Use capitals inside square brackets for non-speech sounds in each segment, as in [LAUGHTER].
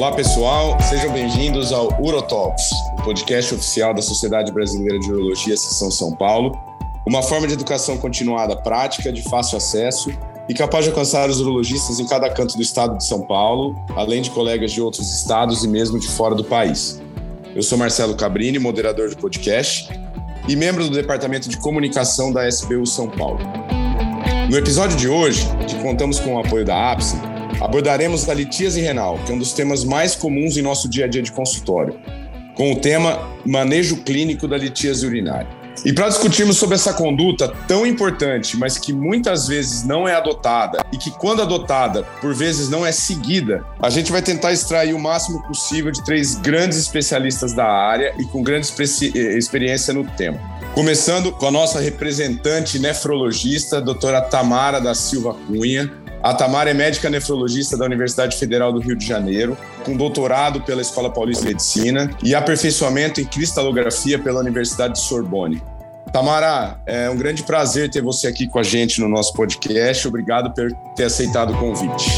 Olá, pessoal, sejam bem-vindos ao Urotalks, o podcast oficial da Sociedade Brasileira de Urologia Seção São Paulo, uma forma de educação continuada prática, de fácil acesso e capaz de alcançar os urologistas em cada canto do estado de São Paulo, além de colegas de outros estados e mesmo de fora do país. Eu sou Marcelo Cabrini, moderador do podcast e membro do Departamento de Comunicação da SBU São Paulo. No episódio de hoje, que contamos com o apoio da APSE, abordaremos a litíase renal, que é um dos temas mais comuns em nosso dia a dia de consultório, com o tema Manejo Clínico da Litíase Urinária. E para discutirmos sobre essa conduta tão importante, mas que muitas vezes não é adotada e que, quando adotada, por vezes não é seguida, a gente vai tentar extrair o máximo possível de três grandes especialistas da área e com grande eh, experiência no tema. Começando com a nossa representante nefrologista, doutora Tamara da Silva Cunha, a Tamara é médica nefrologista da Universidade Federal do Rio de Janeiro, com doutorado pela Escola Paulista de Medicina e aperfeiçoamento em cristalografia pela Universidade de Sorbonne. Tamara, é um grande prazer ter você aqui com a gente no nosso podcast. Obrigado por ter aceitado o convite.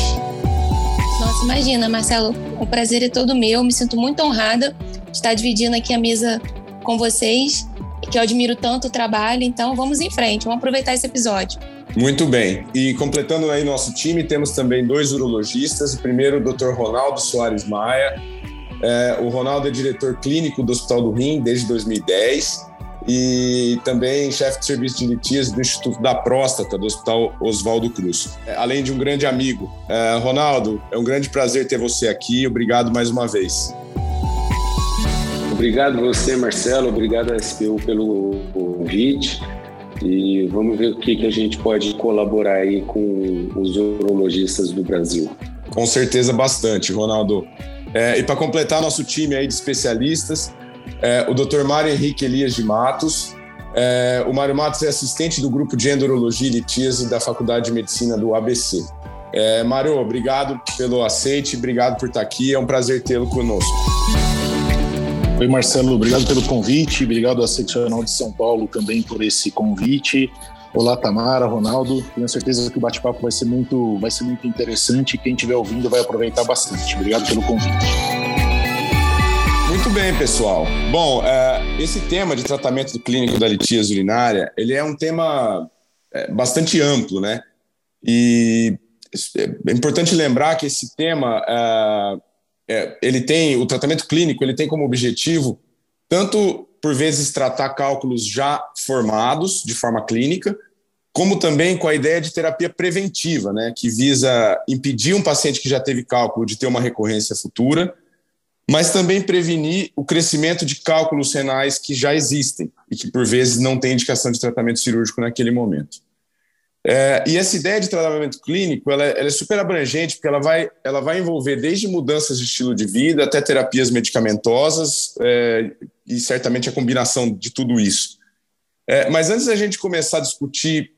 Nossa, imagina, Marcelo, o prazer é todo meu. Me sinto muito honrada de estar dividindo aqui a mesa com vocês, que eu admiro tanto o trabalho. Então, vamos em frente, vamos aproveitar esse episódio. Muito bem. E completando aí nosso time, temos também dois urologistas. O primeiro, o Dr. Ronaldo Soares Maia. É, o Ronaldo é diretor clínico do Hospital do Rim desde 2010 e também chefe de serviço de litíase do Instituto da Próstata do Hospital Oswaldo Cruz. É, além de um grande amigo. É, Ronaldo, é um grande prazer ter você aqui. Obrigado mais uma vez. Obrigado você, Marcelo. Obrigado, SPU, pelo convite e vamos ver o que, que a gente pode colaborar aí com os urologistas do Brasil. Com certeza bastante, Ronaldo. É, e para completar nosso time aí de especialistas, é, o Dr. Mário Henrique Elias de Matos. É, o Mário Matos é assistente do grupo de endurologia e litíase da Faculdade de Medicina do ABC. É, Mário, obrigado pelo aceite, obrigado por estar aqui, é um prazer tê-lo conosco. Oi, Marcelo, obrigado pelo convite, obrigado à Seccional de São Paulo também por esse convite. Olá, Tamara, Ronaldo. Tenho certeza que o bate-papo vai ser muito, vai ser muito interessante. Quem estiver ouvindo vai aproveitar bastante. Obrigado pelo convite. Muito bem, pessoal. Bom, é, esse tema de tratamento clínico da litíase urinária, ele é um tema é, bastante amplo, né? E é importante lembrar que esse tema é, ele tem o tratamento clínico, ele tem como objetivo tanto por vezes tratar cálculos já formados de forma clínica, como também com a ideia de terapia preventiva, né, que visa impedir um paciente que já teve cálculo de ter uma recorrência futura, mas também prevenir o crescimento de cálculos renais que já existem e que por vezes não têm indicação de tratamento cirúrgico naquele momento. É, e essa ideia de tratamento clínico ela, é, ela, é super abrangente, porque ela vai, ela vai envolver desde mudanças de estilo de vida até terapias medicamentosas é, e certamente a combinação de tudo isso. É, mas antes da gente começar a discutir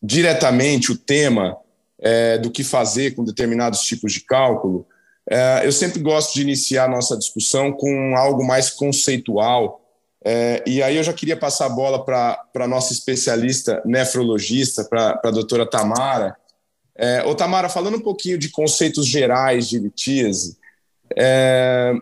diretamente o tema é, do que fazer com determinados tipos de cálculo, é, eu sempre gosto de iniciar a nossa discussão com algo mais conceitual é, e aí eu já queria passar a bola para a nossa especialista nefrologista, para a doutora Tamara. É, ô Tamara, falando um pouquinho de conceitos gerais de litíase, é,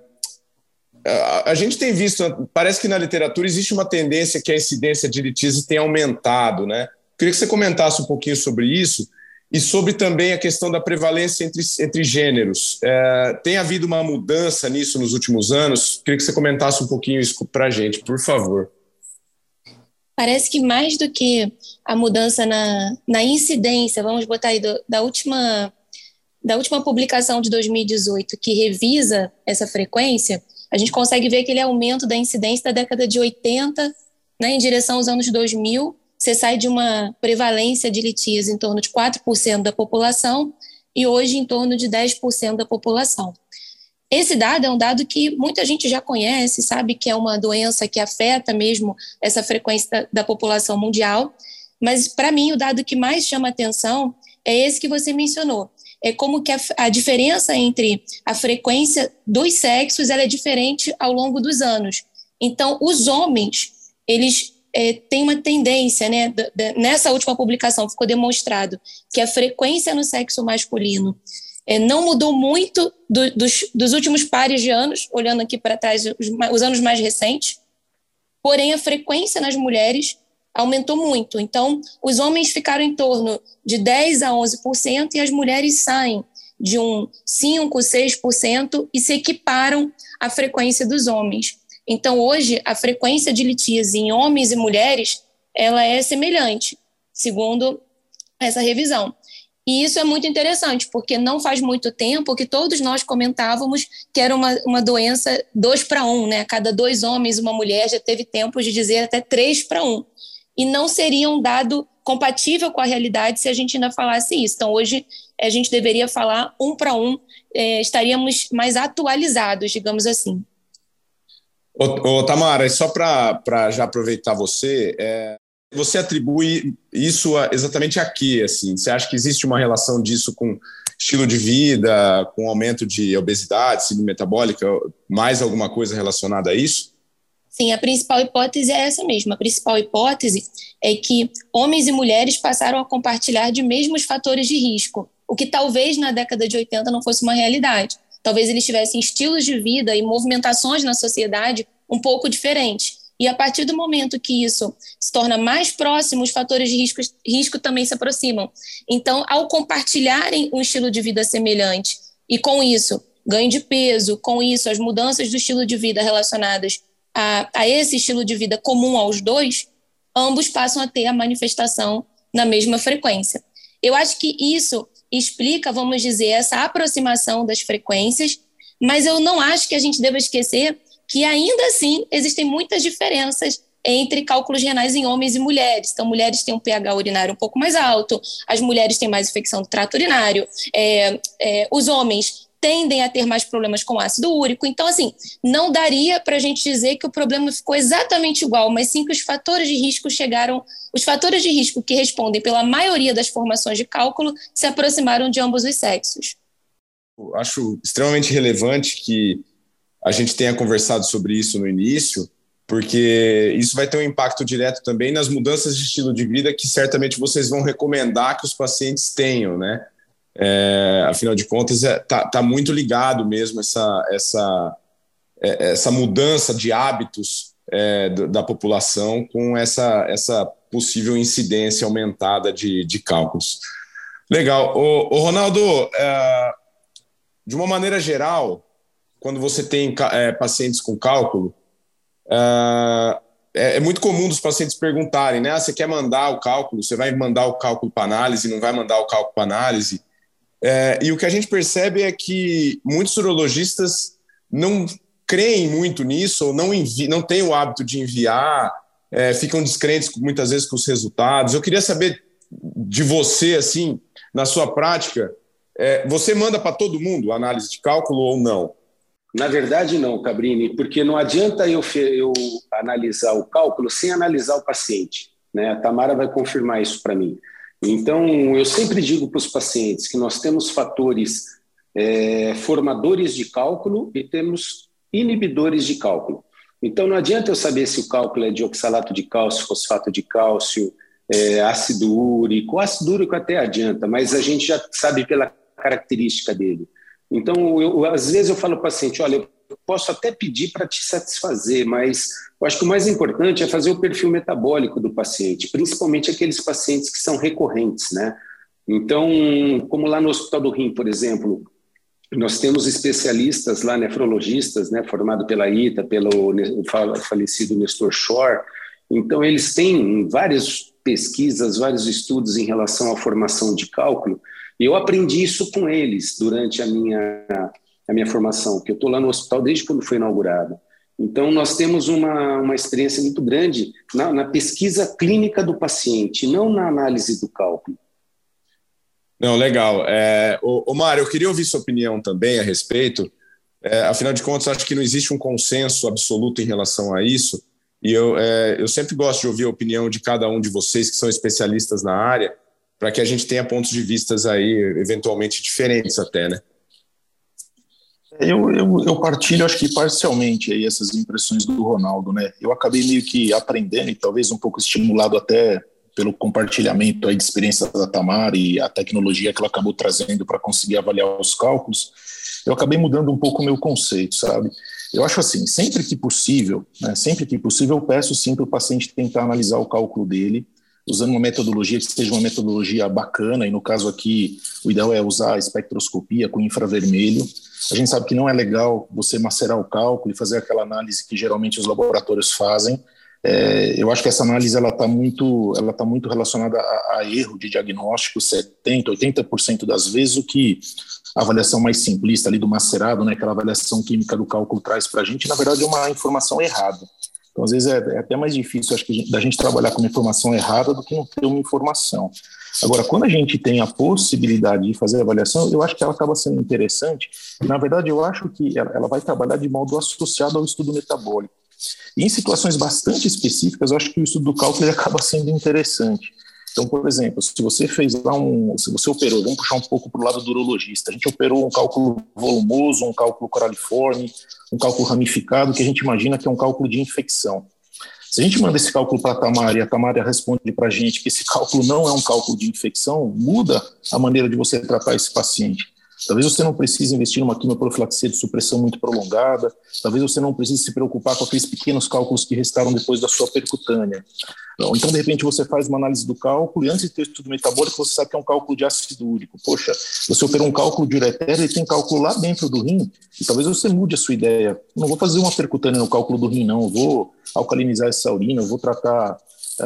a, a gente tem visto, parece que na literatura existe uma tendência que a incidência de litíase tem aumentado, né? Queria que você comentasse um pouquinho sobre isso e sobre também a questão da prevalência entre, entre gêneros. É, tem havido uma mudança nisso nos últimos anos? Queria que você comentasse um pouquinho isso para a gente, por favor. Parece que mais do que a mudança na, na incidência, vamos botar aí do, da última da última publicação de 2018 que revisa essa frequência, a gente consegue ver aquele aumento da incidência da década de 80 né, em direção aos anos 2000 você sai de uma prevalência de litíase em torno de 4% da população e hoje em torno de 10% da população. Esse dado é um dado que muita gente já conhece, sabe que é uma doença que afeta mesmo essa frequência da, da população mundial, mas para mim o dado que mais chama atenção é esse que você mencionou. É como que a, a diferença entre a frequência dos sexos é diferente ao longo dos anos. Então, os homens, eles é, tem uma tendência, né? nessa última publicação ficou demonstrado que a frequência no sexo masculino É, não mudou muito do, dos, dos, últimos pares de anos, olhando aqui para trás, os, os anos mais recentes, porém a frequência nas mulheres aumentou muito. Então, os homens ficaram em torno de 10 a 11% e as mulheres saem de um 5, 6% e se equiparam à frequência dos homens. Então, hoje, a frequência de litíase em homens e mulheres, ela é semelhante, segundo essa revisão. E isso é muito interessante, porque não faz muito tempo que todos nós comentávamos que era uma, uma doença dois para um, né? Cada dois homens, uma mulher, já teve tempo de dizer até três para um. E não seria um dado compatível com a realidade se a gente ainda falasse isso. Então, hoje, a gente deveria falar um para um, é, estaríamos mais atualizados, digamos assim. Ô, ô Tamara, só para já aproveitar você, é, você atribui isso a, exatamente a quê? Assim? Você acha que existe uma relação disso com estilo de vida, com aumento de obesidade, síndrome metabólica, mais alguma coisa relacionada a isso? Sim, a principal hipótese é essa mesma. A principal hipótese é que homens e mulheres passaram a compartilhar de mesmos fatores de risco, o que talvez na década de 80 não fosse uma realidade. Talvez eles tivessem estilos de vida e movimentações na sociedade um pouco diferentes. E a partir do momento que isso se torna mais próximo, os fatores de risco, risco também se aproximam. Então, ao compartilharem um estilo de vida semelhante e com isso ganho de peso, com isso as mudanças do estilo de vida relacionadas a, a esse estilo de vida comum aos dois, ambos passam a ter a manifestação na mesma frequência. Eu acho que isso explica, vamos dizer, essa aproximação das frequências, mas eu não acho que a gente deva esquecer que ainda assim existem muitas diferenças entre cálculos renais em homens e mulheres. Então, mulheres têm um pH urinário um pouco mais alto, as mulheres têm mais infecção do trato urinário, é, é, os homens tendem a ter mais problemas com ácido úrico. Então, assim, não daria para a gente dizer que o problema ficou exatamente igual, mas sim que os fatores de risco chegaram, os fatores de risco que respondem pela maioria das formações de cálculo se aproximaram de ambos os sexos. Eu acho extremamente relevante que a gente tenha conversado sobre isso no início, porque isso vai ter um impacto direto também nas mudanças de estilo de vida que certamente vocês vão recomendar que os pacientes tenham, né? É, afinal de contas, está é, tá, tá muito ligado mesmo essa, essa, é, essa mudança de hábitos é, da população com essa, essa possível incidência aumentada de, de cálculos. Legal. O, o Ronaldo, é, de uma maneira geral, quando você tem é, pacientes com cálculo, é, muito comum dos pacientes perguntarem, né? Ah, você quer mandar o cálculo? Você vai mandar o cálculo para análise? Não vai mandar o cálculo para análise? É, e o que a gente percebe é que muitos urologistas não creem muito nisso, ou não, não têm o hábito de enviar, é, ficam descrentes muitas vezes com os resultados. Eu queria saber de você, assim, na sua prática, é, você manda para todo mundo análise de cálculo ou não? Na verdade, não, Cabrini, porque não adianta eu, eu analisar o cálculo sem analisar o paciente. Né? A Tamara vai confirmar isso para mim. Então, eu sempre digo para os pacientes que nós temos fatores é, formadores de cálculo e temos inibidores de cálculo. Então, não adianta eu saber se o cálculo é de oxalato de cálcio, fosfato de cálcio, é, ácido úrico. O ácido úrico até adianta, mas a gente já sabe pela característica dele. Então, eu, às vezes eu falo para o paciente, olha, eu posso até pedir para te satisfazer, mas eu acho que o mais importante é fazer o perfil metabólico do paciente, principalmente aqueles pacientes que são recorrentes, né? Então, como lá no Hospital do Rim, por exemplo, nós temos especialistas lá, nefrologistas, né, formado pela ITA, pelo falecido Nestor Shore. Então, eles têm várias pesquisas, vários estudos em relação à formação de cálculo. E eu aprendi isso com eles durante a minha, a minha formação, que eu estou lá no hospital desde quando foi inaugurado. Então, nós temos uma, uma experiência muito grande na, na pesquisa clínica do paciente, não na análise do cálculo. Não, legal. É, o, o Mário, eu queria ouvir sua opinião também a respeito. É, afinal de contas, acho que não existe um consenso absoluto em relação a isso. E eu, é, eu sempre gosto de ouvir a opinião de cada um de vocês que são especialistas na área, para que a gente tenha pontos de vistas aí, eventualmente diferentes até, né? Eu, eu, eu, partilho, acho que parcialmente aí essas impressões do Ronaldo, né? Eu acabei meio que aprendendo e talvez um pouco estimulado até pelo compartilhamento aí de experiência da Tamara e a tecnologia que ela acabou trazendo para conseguir avaliar os cálculos, eu acabei mudando um pouco o meu conceito, sabe? Eu acho assim, sempre que possível, né, sempre que possível, eu peço sim para o paciente tentar analisar o cálculo dele, usando uma metodologia que seja uma metodologia bacana, e no caso aqui, o ideal é usar a espectroscopia com infravermelho. A gente sabe que não é legal você macerar o cálculo e fazer aquela análise que geralmente os laboratórios fazem. É, eu acho que essa análise ela está muito, ela tá muito relacionada a, a erro de diagnóstico, 70, 80% das vezes, o que a avaliação mais simplista ali do macerado, né, aquela avaliação química do cálculo traz para a gente, na verdade é uma informação errada. Então, às vezes, é, é até mais difícil, acho que, da gente trabalhar com uma informação errada do que não ter uma informação. Agora, quando a gente tem a possibilidade de fazer a avaliação, eu acho que ela acaba sendo interessante. Na verdade, eu acho que ela, ela vai trabalhar de modo associado ao estudo metabólico. E em situações bastante específicas, eu acho que o estudo do cálculo acaba sendo interessante. Então, por exemplo, se você fez lá um, se você operou, vamos puxar um pouco para o lado do urologista, a gente operou um cálculo volumoso, um cálculo coraliforme, um cálculo ramificado, que a gente imagina que é um cálculo de infecção. Se a gente manda esse cálculo para a Tamara e a Tamara responde para a gente que esse cálculo não é um cálculo de infecção, muda a maneira de você tratar esse paciente. Talvez você não precise investir numa quimioprofilaxia de supressão muito prolongada, talvez você não precise se preocupar com aqueles pequenos cálculos que restaram depois da sua percutânea. Então, de repente, você faz uma análise do cálculo e antes de ter estudo metabólico, você sabe que é um cálculo de ácido úrico. Poxa, você operou um cálculo de uretério e tem cálculo lá dentro do rim, e talvez você mude a sua ideia. Não vou fazer uma percutânea no cálculo do rim, não. vou alcalinizar essa urina, vou tratar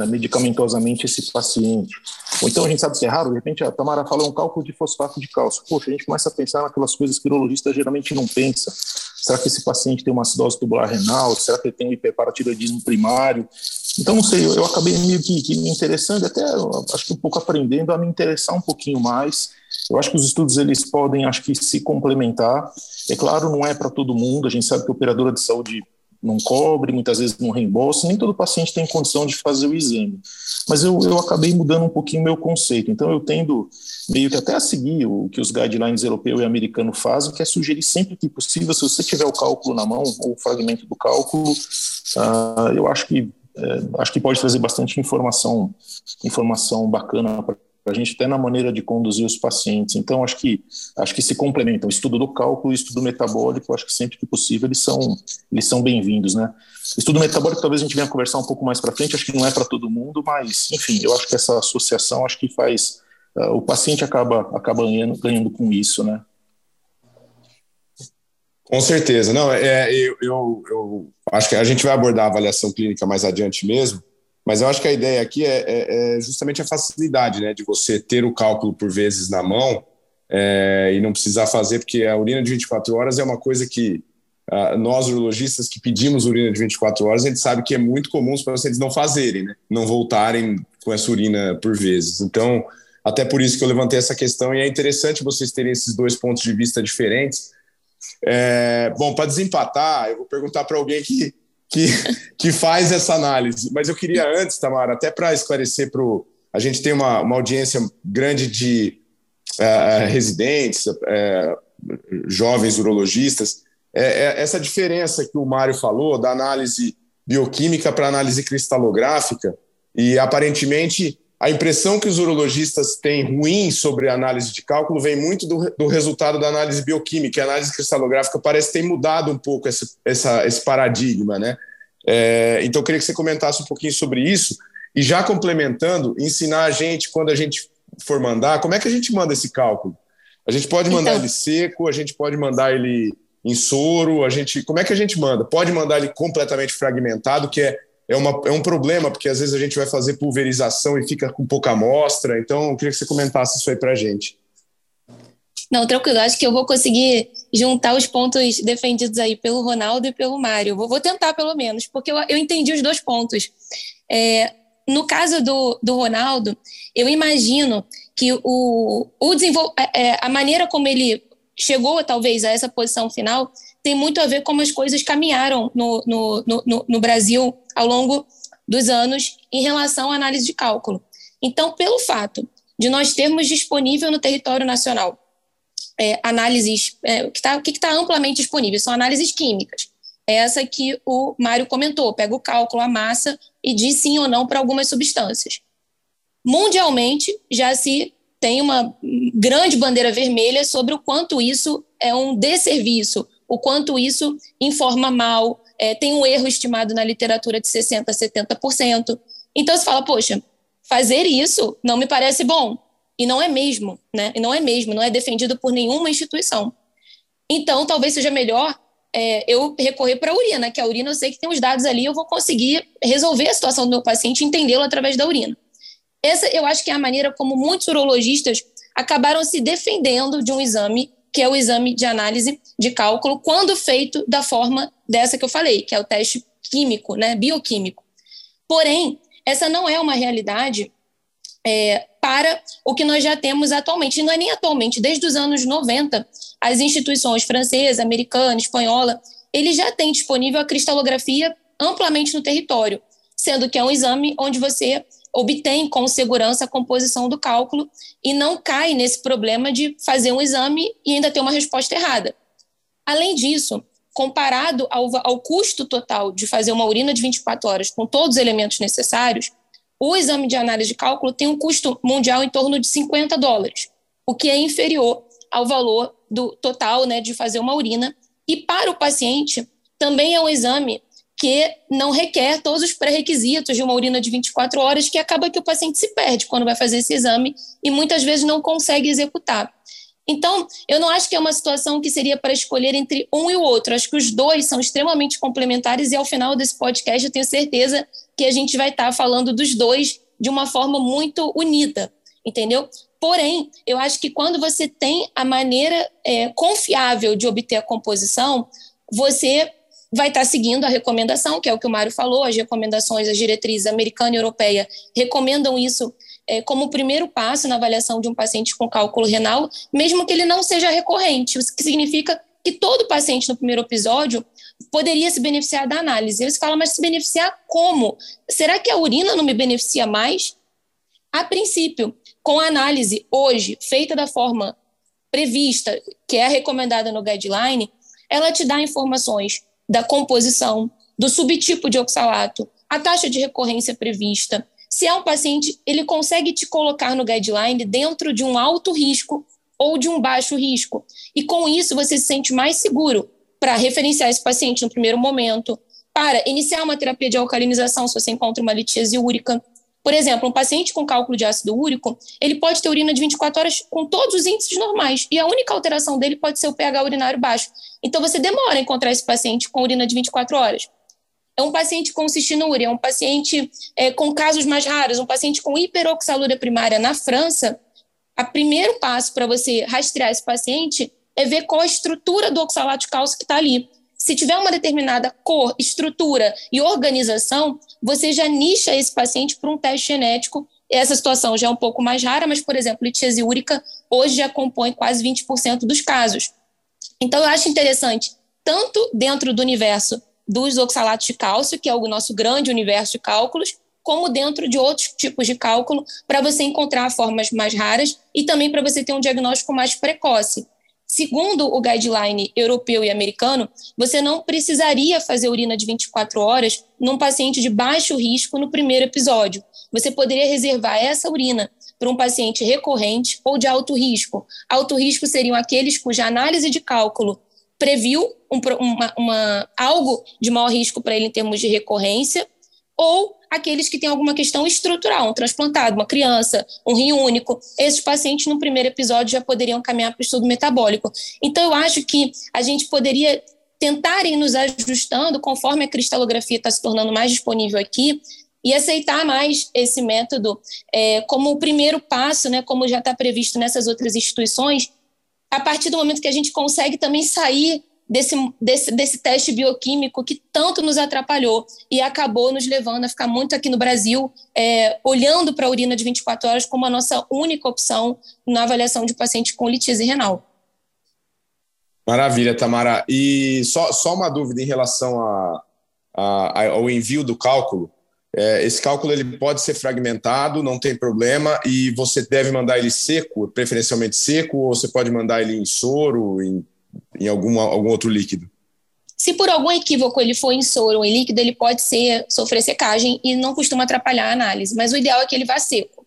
medicamentosamente esse paciente. Ou então a gente sabe que é raro, de repente a Tamara fala um cálculo de fosfato de cálcio. Poxa, a gente começa a pensar naquelas coisas que o urologista geralmente não pensa. Será que esse paciente tem uma acidose tubular renal? Será que ele tem um hiperparatiroidismo primário? Então, não sei, eu, eu acabei meio que, que, me interessando, até acho que um pouco aprendendo a me interessar um pouquinho mais. Eu acho que os estudos eles podem, acho que, se complementar. É claro, não é para todo mundo. A gente sabe que a operadora de saúde não cobre, muitas vezes não reembolsa, nem todo paciente tem condição de fazer o exame. Mas eu, eu acabei mudando um pouquinho o meu conceito. Então, eu tendo meio que até a seguir o que os guidelines europeu e americano fazem, que é sugerir sempre que possível, se você tiver o cálculo na mão, ou o fragmento do cálculo, uh, eu acho que, é, acho que pode trazer bastante informação, informação bacana para a gente até na maneira de conduzir os pacientes. Então, acho que acho que se complementam. O estudo do cálculo e o estudo metabólico, acho que sempre que possível eles são eles são bem-vindos, né? Estudo metabólico talvez a gente venha conversar um pouco mais para frente. Acho que não é para todo mundo, mas enfim, eu acho que essa associação acho que faz uh, o paciente acaba acaba ganhando, ganhando com isso, né? Com certeza, não. É, eu, eu, eu acho que a gente vai abordar a avaliação clínica mais adiante mesmo. Mas eu acho que a ideia aqui é, é, é justamente a facilidade, né, de você ter o cálculo por vezes na mão é, e não precisar fazer, porque a urina de 24 horas é uma coisa que uh, nós urologistas que pedimos urina de 24 horas, a gente sabe que é muito comum os pacientes não fazerem, né, não voltarem com essa urina por vezes. Então, até por isso que eu levantei essa questão e é interessante vocês terem esses dois pontos de vista diferentes. É, bom, para desempatar, eu vou perguntar para alguém que que, que faz essa análise. Mas eu queria antes, Tamara, até para esclarecer para A gente tem uma, uma audiência grande de uh, residentes, uh, jovens urologistas. É, é, essa diferença que o Mário falou da análise bioquímica para análise cristalográfica, e aparentemente a impressão que os urologistas têm ruim sobre a análise de cálculo vem muito do, do resultado da análise bioquímica. A análise cristalográfica parece ter mudado um pouco esse, essa, esse paradigma, né? É, então, eu queria que você comentasse um pouquinho sobre isso e já complementando, ensinar a gente, quando a gente for mandar, como é que a gente manda esse cálculo? A gente pode mandar então... ele seco, a gente pode mandar ele em soro, a gente, como é que a gente manda? Pode mandar ele completamente fragmentado, que é é, uma, é um problema, porque às vezes a gente vai fazer pulverização e fica com pouca amostra. Então, eu queria que você comentasse isso aí para a gente. Não, tranquilo. Acho que eu vou conseguir juntar os pontos defendidos aí pelo Ronaldo e pelo Mário. Vou, vou tentar, pelo menos, porque eu, eu entendi os dois pontos. É, no caso do, do Ronaldo, eu imagino que o, o desenvol... É, é, a maneira como ele chegou, talvez, a essa posição final tem muito a ver como as coisas caminharam no, no, no, no Brasil ao longo dos anos em relação à análise de cálculo. Então, pelo fato de nós termos disponível no território nacional é, análises, é, o que está tá amplamente disponível são análises químicas. É essa que o Mário comentou, pega o cálculo, a massa e diz sim ou não para algumas substâncias. mundialmente já se tem uma grande bandeira vermelha sobre o quanto isso é um desserviço, o quanto isso informa mal, é, tem um erro estimado na literatura de 60% a 70%. Então você fala, poxa, fazer isso não me parece bom. E não é mesmo, né? E não é mesmo, não é defendido por nenhuma instituição. Então, talvez seja melhor é, eu recorrer para a urina, que a urina eu sei que tem os dados ali, eu vou conseguir resolver a situação do meu paciente, entendê-lo através da urina. Essa eu acho que é a maneira como muitos urologistas acabaram se defendendo de um exame, que é o exame de análise de cálculo, quando feito da forma dessa que eu falei, que é o teste químico, né, bioquímico. Porém, essa não é uma realidade é, para o que nós já temos atualmente. E não é nem atualmente, desde os anos 90, as instituições francesa, americana, espanhola, eles já têm disponível a cristalografia amplamente no território, sendo que é um exame onde você obtém com segurança a composição do cálculo e não cai nesse problema de fazer um exame e ainda ter uma resposta errada. Além disso, comparado ao, ao custo total de fazer uma urina de 24 horas com todos os elementos necessários, o exame de análise de cálculo tem um custo mundial em torno de 50 dólares, o que é inferior ao valor do total né, de fazer uma urina. E para o paciente, também é um exame que não requer todos os pré-requisitos de uma urina de 24 horas, que acaba que o paciente se perde quando vai fazer esse exame e muitas vezes não consegue executar. Então, eu não acho que é uma situação que seria para escolher entre um e o outro. Acho que os dois são extremamente complementares e ao final desse podcast eu tenho certeza que a gente vai estar falando dos dois de uma forma muito unida, entendeu? Porém, eu acho que quando você tem a maneira é, confiável de obter a composição, você vai estar seguindo a recomendação, que é o que o Mário falou, as recomendações, as diretrizes americana e europeia recomendam isso é, como primeiro passo na avaliação de um paciente com cálculo renal, mesmo que ele não seja recorrente, o que significa que todo paciente no primeiro episódio poderia se beneficiar da análise. Eles falam, mas se beneficiar como? Será que a urina não me beneficia mais? A princípio, com a análise hoje feita da forma prevista, que é recomendada no guideline, ela te dá informações da composição, do subtipo de oxalato, a taxa de recorrência prevista. Se é um paciente, ele consegue te colocar no guideline dentro de um alto risco ou de um baixo risco. E com isso você se sente mais seguro para referenciar esse paciente no primeiro momento, para iniciar uma terapia de alcalinização se você encontra uma litíase úrica, por exemplo, um paciente com cálculo de ácido úrico, ele pode ter urina de 24 horas com todos os índices normais, e a única alteração dele pode ser o pH urinário baixo. Então, você demora a encontrar esse paciente com urina de 24 horas. É um paciente com cistinúria, é um paciente é, com casos mais raros, um paciente com hiperoxalúria primária na França. O primeiro passo para você rastrear esse paciente é ver qual a estrutura do oxalato de cálcio que está ali. Se tiver uma determinada cor, estrutura e organização, você já nicha esse paciente para um teste genético. Essa situação já é um pouco mais rara, mas, por exemplo, litíase úrica hoje já compõe quase 20% dos casos. Então, eu acho interessante, tanto dentro do universo dos oxalatos de cálcio, que é o nosso grande universo de cálculos, como dentro de outros tipos de cálculo, para você encontrar formas mais raras e também para você ter um diagnóstico mais precoce. Segundo o guideline europeu e americano, você não precisaria fazer urina de 24 horas num paciente de baixo risco no primeiro episódio. Você poderia reservar essa urina para um paciente recorrente ou de alto risco. Alto risco seriam aqueles cuja análise de cálculo previu um, uma, uma, algo de maior risco para ele em termos de recorrência, ou aqueles que têm alguma questão estrutural, um transplantado, uma criança, um rim único. Esses pacientes, no primeiro episódio, já poderiam caminhar para o estudo metabólico. Então, eu acho que a gente poderia tentar ir nos ajustando conforme a cristalografia está se tornando mais disponível aqui e aceitar mais esse método é, como o primeiro passo, né, como já está previsto nessas outras instituições, a partir do momento que a gente consegue também sair desse, desse, desse teste bioquímico que tanto nos atrapalhou e acabou nos levando a ficar muito aqui no Brasil, é, olhando para a urina de 24 horas como a nossa única opção na avaliação de paciente com litíase renal. Maravilha, Tamara. E só, só uma dúvida em relação a, a, ao envio do cálculo. É, esse cálculo ele pode ser fragmentado, não tem problema, e você deve mandar ele seco, preferencialmente seco, ou você pode mandar ele em soro, em em algum, algum outro líquido? Se por algum equívoco ele for em soro ou em líquido, ele pode ser, sofrer secagem e não costuma atrapalhar a análise, mas o ideal é que ele vá seco.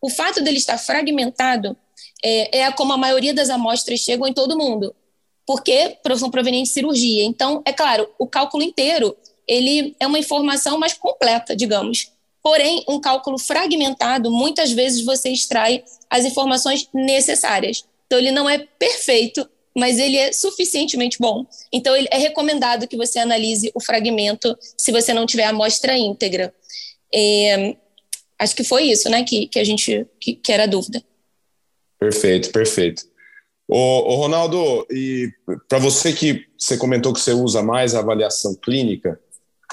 o fato dele estar fragmentado é, é como a maioria das amostras chegam em todo mundo, porque são provenientes de cirurgia. Então, é claro, o cálculo inteiro ele é uma informação mais completa, digamos. Porém, um cálculo fragmentado, muitas vezes você extrai as informações necessárias. Então, ele não é perfeito, mas ele é suficientemente bom. Então, é recomendado que você analise o fragmento se você não tiver a amostra íntegra. É, acho que foi isso, né, que, que a gente que, que era a dúvida. Perfeito, perfeito. Ô Ronaldo, e para você que você comentou que você usa mais a avaliação clínica,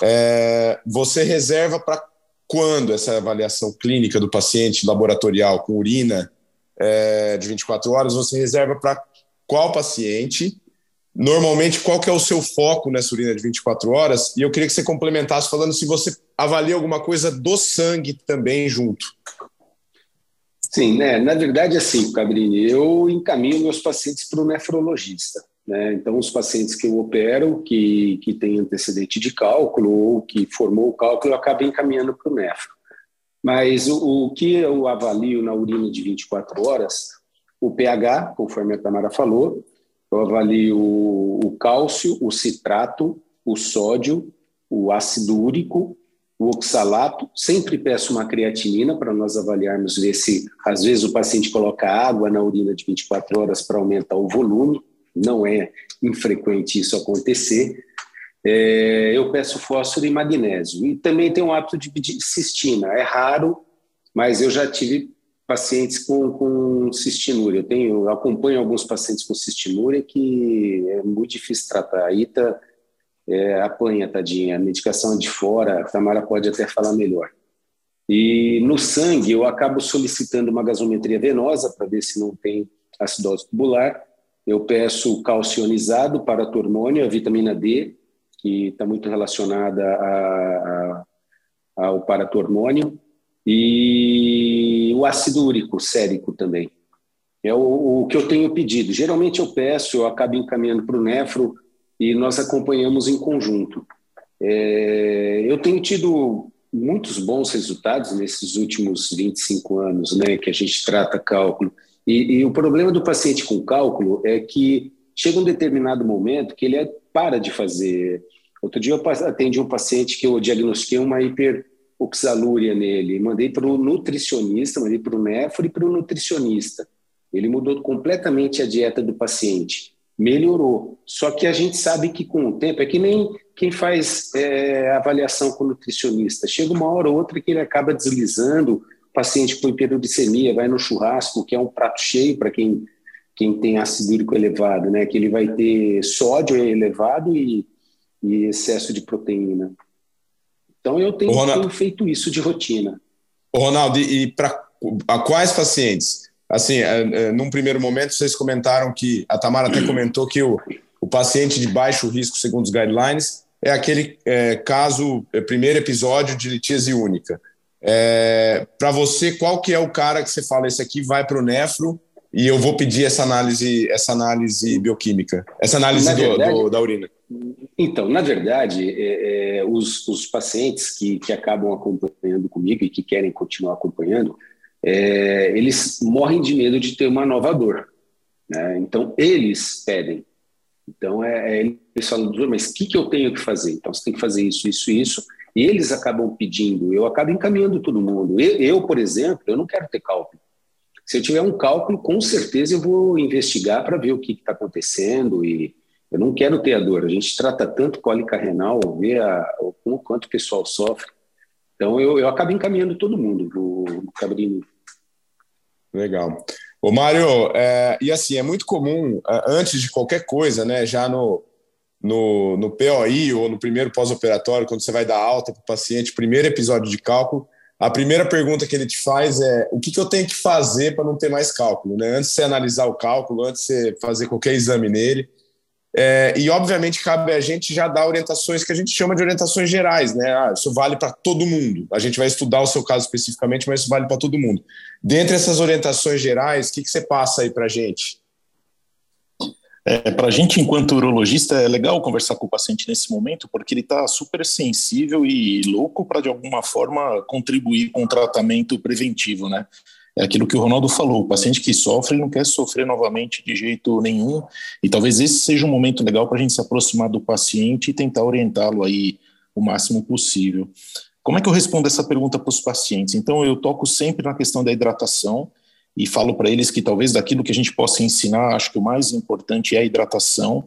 é, você reserva para quando essa avaliação clínica do paciente laboratorial com urina é, de 24 horas, você reserva para qual paciente? Normalmente, qual que é o seu foco nessa urina de 24 horas? E eu queria que você complementasse falando se você avalia alguma coisa do sangue também junto. Sim, né? na verdade, assim, Cabrini, eu encaminho meus pacientes para o nefrologista. Né? Então, os pacientes que eu opero, que, que têm antecedente de cálculo ou que formou o cálculo, acabo encaminhando para o nefro. Mas o, o, que eu avalio na urina de 24 horas, o pH, conforme a Tamara falou, eu avalio o, o cálcio, o citrato, o sódio, o ácido úrico, o oxalato. Sempre peço uma creatinina para nós avaliarmos, ver se às vezes o paciente coloca água na urina de 24 horas para aumentar o volume não é infrequente isso acontecer. É, eu peço fósforo e magnésio. E também tenho o hábito de pedir cistina. É raro, mas eu já tive pacientes com, com cistinúria. Eu, tenho, eu acompanho alguns pacientes com cistinúria que é muito difícil tratar. A ITA é, apanha, tadinha. A medicação é de fora, a Tamara pode até falar melhor. E no sangue, eu acabo solicitando uma gasometria venosa para ver se não tem acidose tubular eu peço calcionizado para hormônio, a vitamina D, que está muito relacionada a, a, ao paratormônio, e o ácido úrico sérico também. É o, o, que eu tenho pedido. Geralmente eu peço, eu acabo encaminhando para o nefro e nós acompanhamos em conjunto. É, eu tenho tido muitos bons resultados nesses últimos 25 anos né, que a gente trata cálculo. E, e, o problema do paciente com cálculo é que chega um determinado momento que ele é, para de fazer. Outro dia eu atendi um paciente que eu diagnostiquei uma hiperoxalúria nele, mandei para o nutricionista, mandei para o nefro e para o nutricionista. Ele mudou completamente a dieta do paciente, melhorou. Só que a gente sabe que com o tempo, é que nem quem faz é, avaliação com o nutricionista, chega uma hora ou outra que ele acaba deslizando, paciente com hiperuricemia vai no churrasco, que é um prato cheio para quem, quem tem ácido úrico elevado, né? Que ele vai ter sódio elevado e, e excesso de proteína. Então eu tenho, Ronaldo, tenho feito isso de rotina. Ronaldo, e para quais pacientes? Assim, é, é, num primeiro momento vocês comentaram que a Tamara até comentou que o, o paciente de baixo risco, segundo os guidelines, é aquele é, caso, é, primeiro episódio de litíase única. É, para você, qual que é o cara que você fala, esse aqui vai para o nefro e eu vou pedir essa análise, essa análise bioquímica, essa análise do, verdade, do, da urina? Então, na verdade, é, é, os, os, pacientes que, que acabam acompanhando comigo e que querem continuar acompanhando, é, eles morrem de medo de ter uma nova dor. Né? Então, eles pedem. Então, é, é eles falam, mas o que, que eu tenho que fazer? Então, você tem que fazer isso, isso, isso eles acabam pedindo, eu acabo encaminhando todo mundo. Eu, eu, por exemplo, eu não quero ter cálculo. Se eu tiver um cálculo, com certeza eu vou investigar para ver o que está acontecendo e eu não quero ter a dor. A gente trata tanto cólica renal, ver a, o quanto o pessoal sofre. Então eu, eu acabo encaminhando todo mundo o Cabrini. Legal. Ô Mário, é, e assim, é muito comum, antes de qualquer coisa, né, já no, no, no POI ou no primeiro pós-operatório, quando você vai dar alta para o paciente, primeiro episódio de cálculo, a primeira pergunta que ele te faz é o que, que eu tenho que fazer para não ter mais cálculo, né? Antes de você analisar o cálculo, antes de você fazer qualquer exame nele. É, e, obviamente, cabe a gente já dar orientações que a gente chama de orientações gerais, né? Ah, isso vale para todo mundo. A gente vai estudar o seu caso especificamente, mas isso vale para todo mundo. Dentre essas orientações gerais, o que, que você passa aí para a gente? É, para a gente, enquanto urologista, é legal conversar com o paciente nesse momento, porque ele está super sensível e louco para, de alguma forma, contribuir com o tratamento preventivo, né? é aquilo que o Ronaldo falou, o paciente que sofre não quer sofrer novamente de jeito nenhum, e talvez esse seja um momento legal para a gente se aproximar do paciente e tentar orientá-lo aí o máximo possível. Como é que eu respondo essa pergunta para os pacientes? Então, eu toco sempre na questão da hidratação e falo para eles que talvez daquilo que a gente possa ensinar, acho que o mais importante é a hidratação.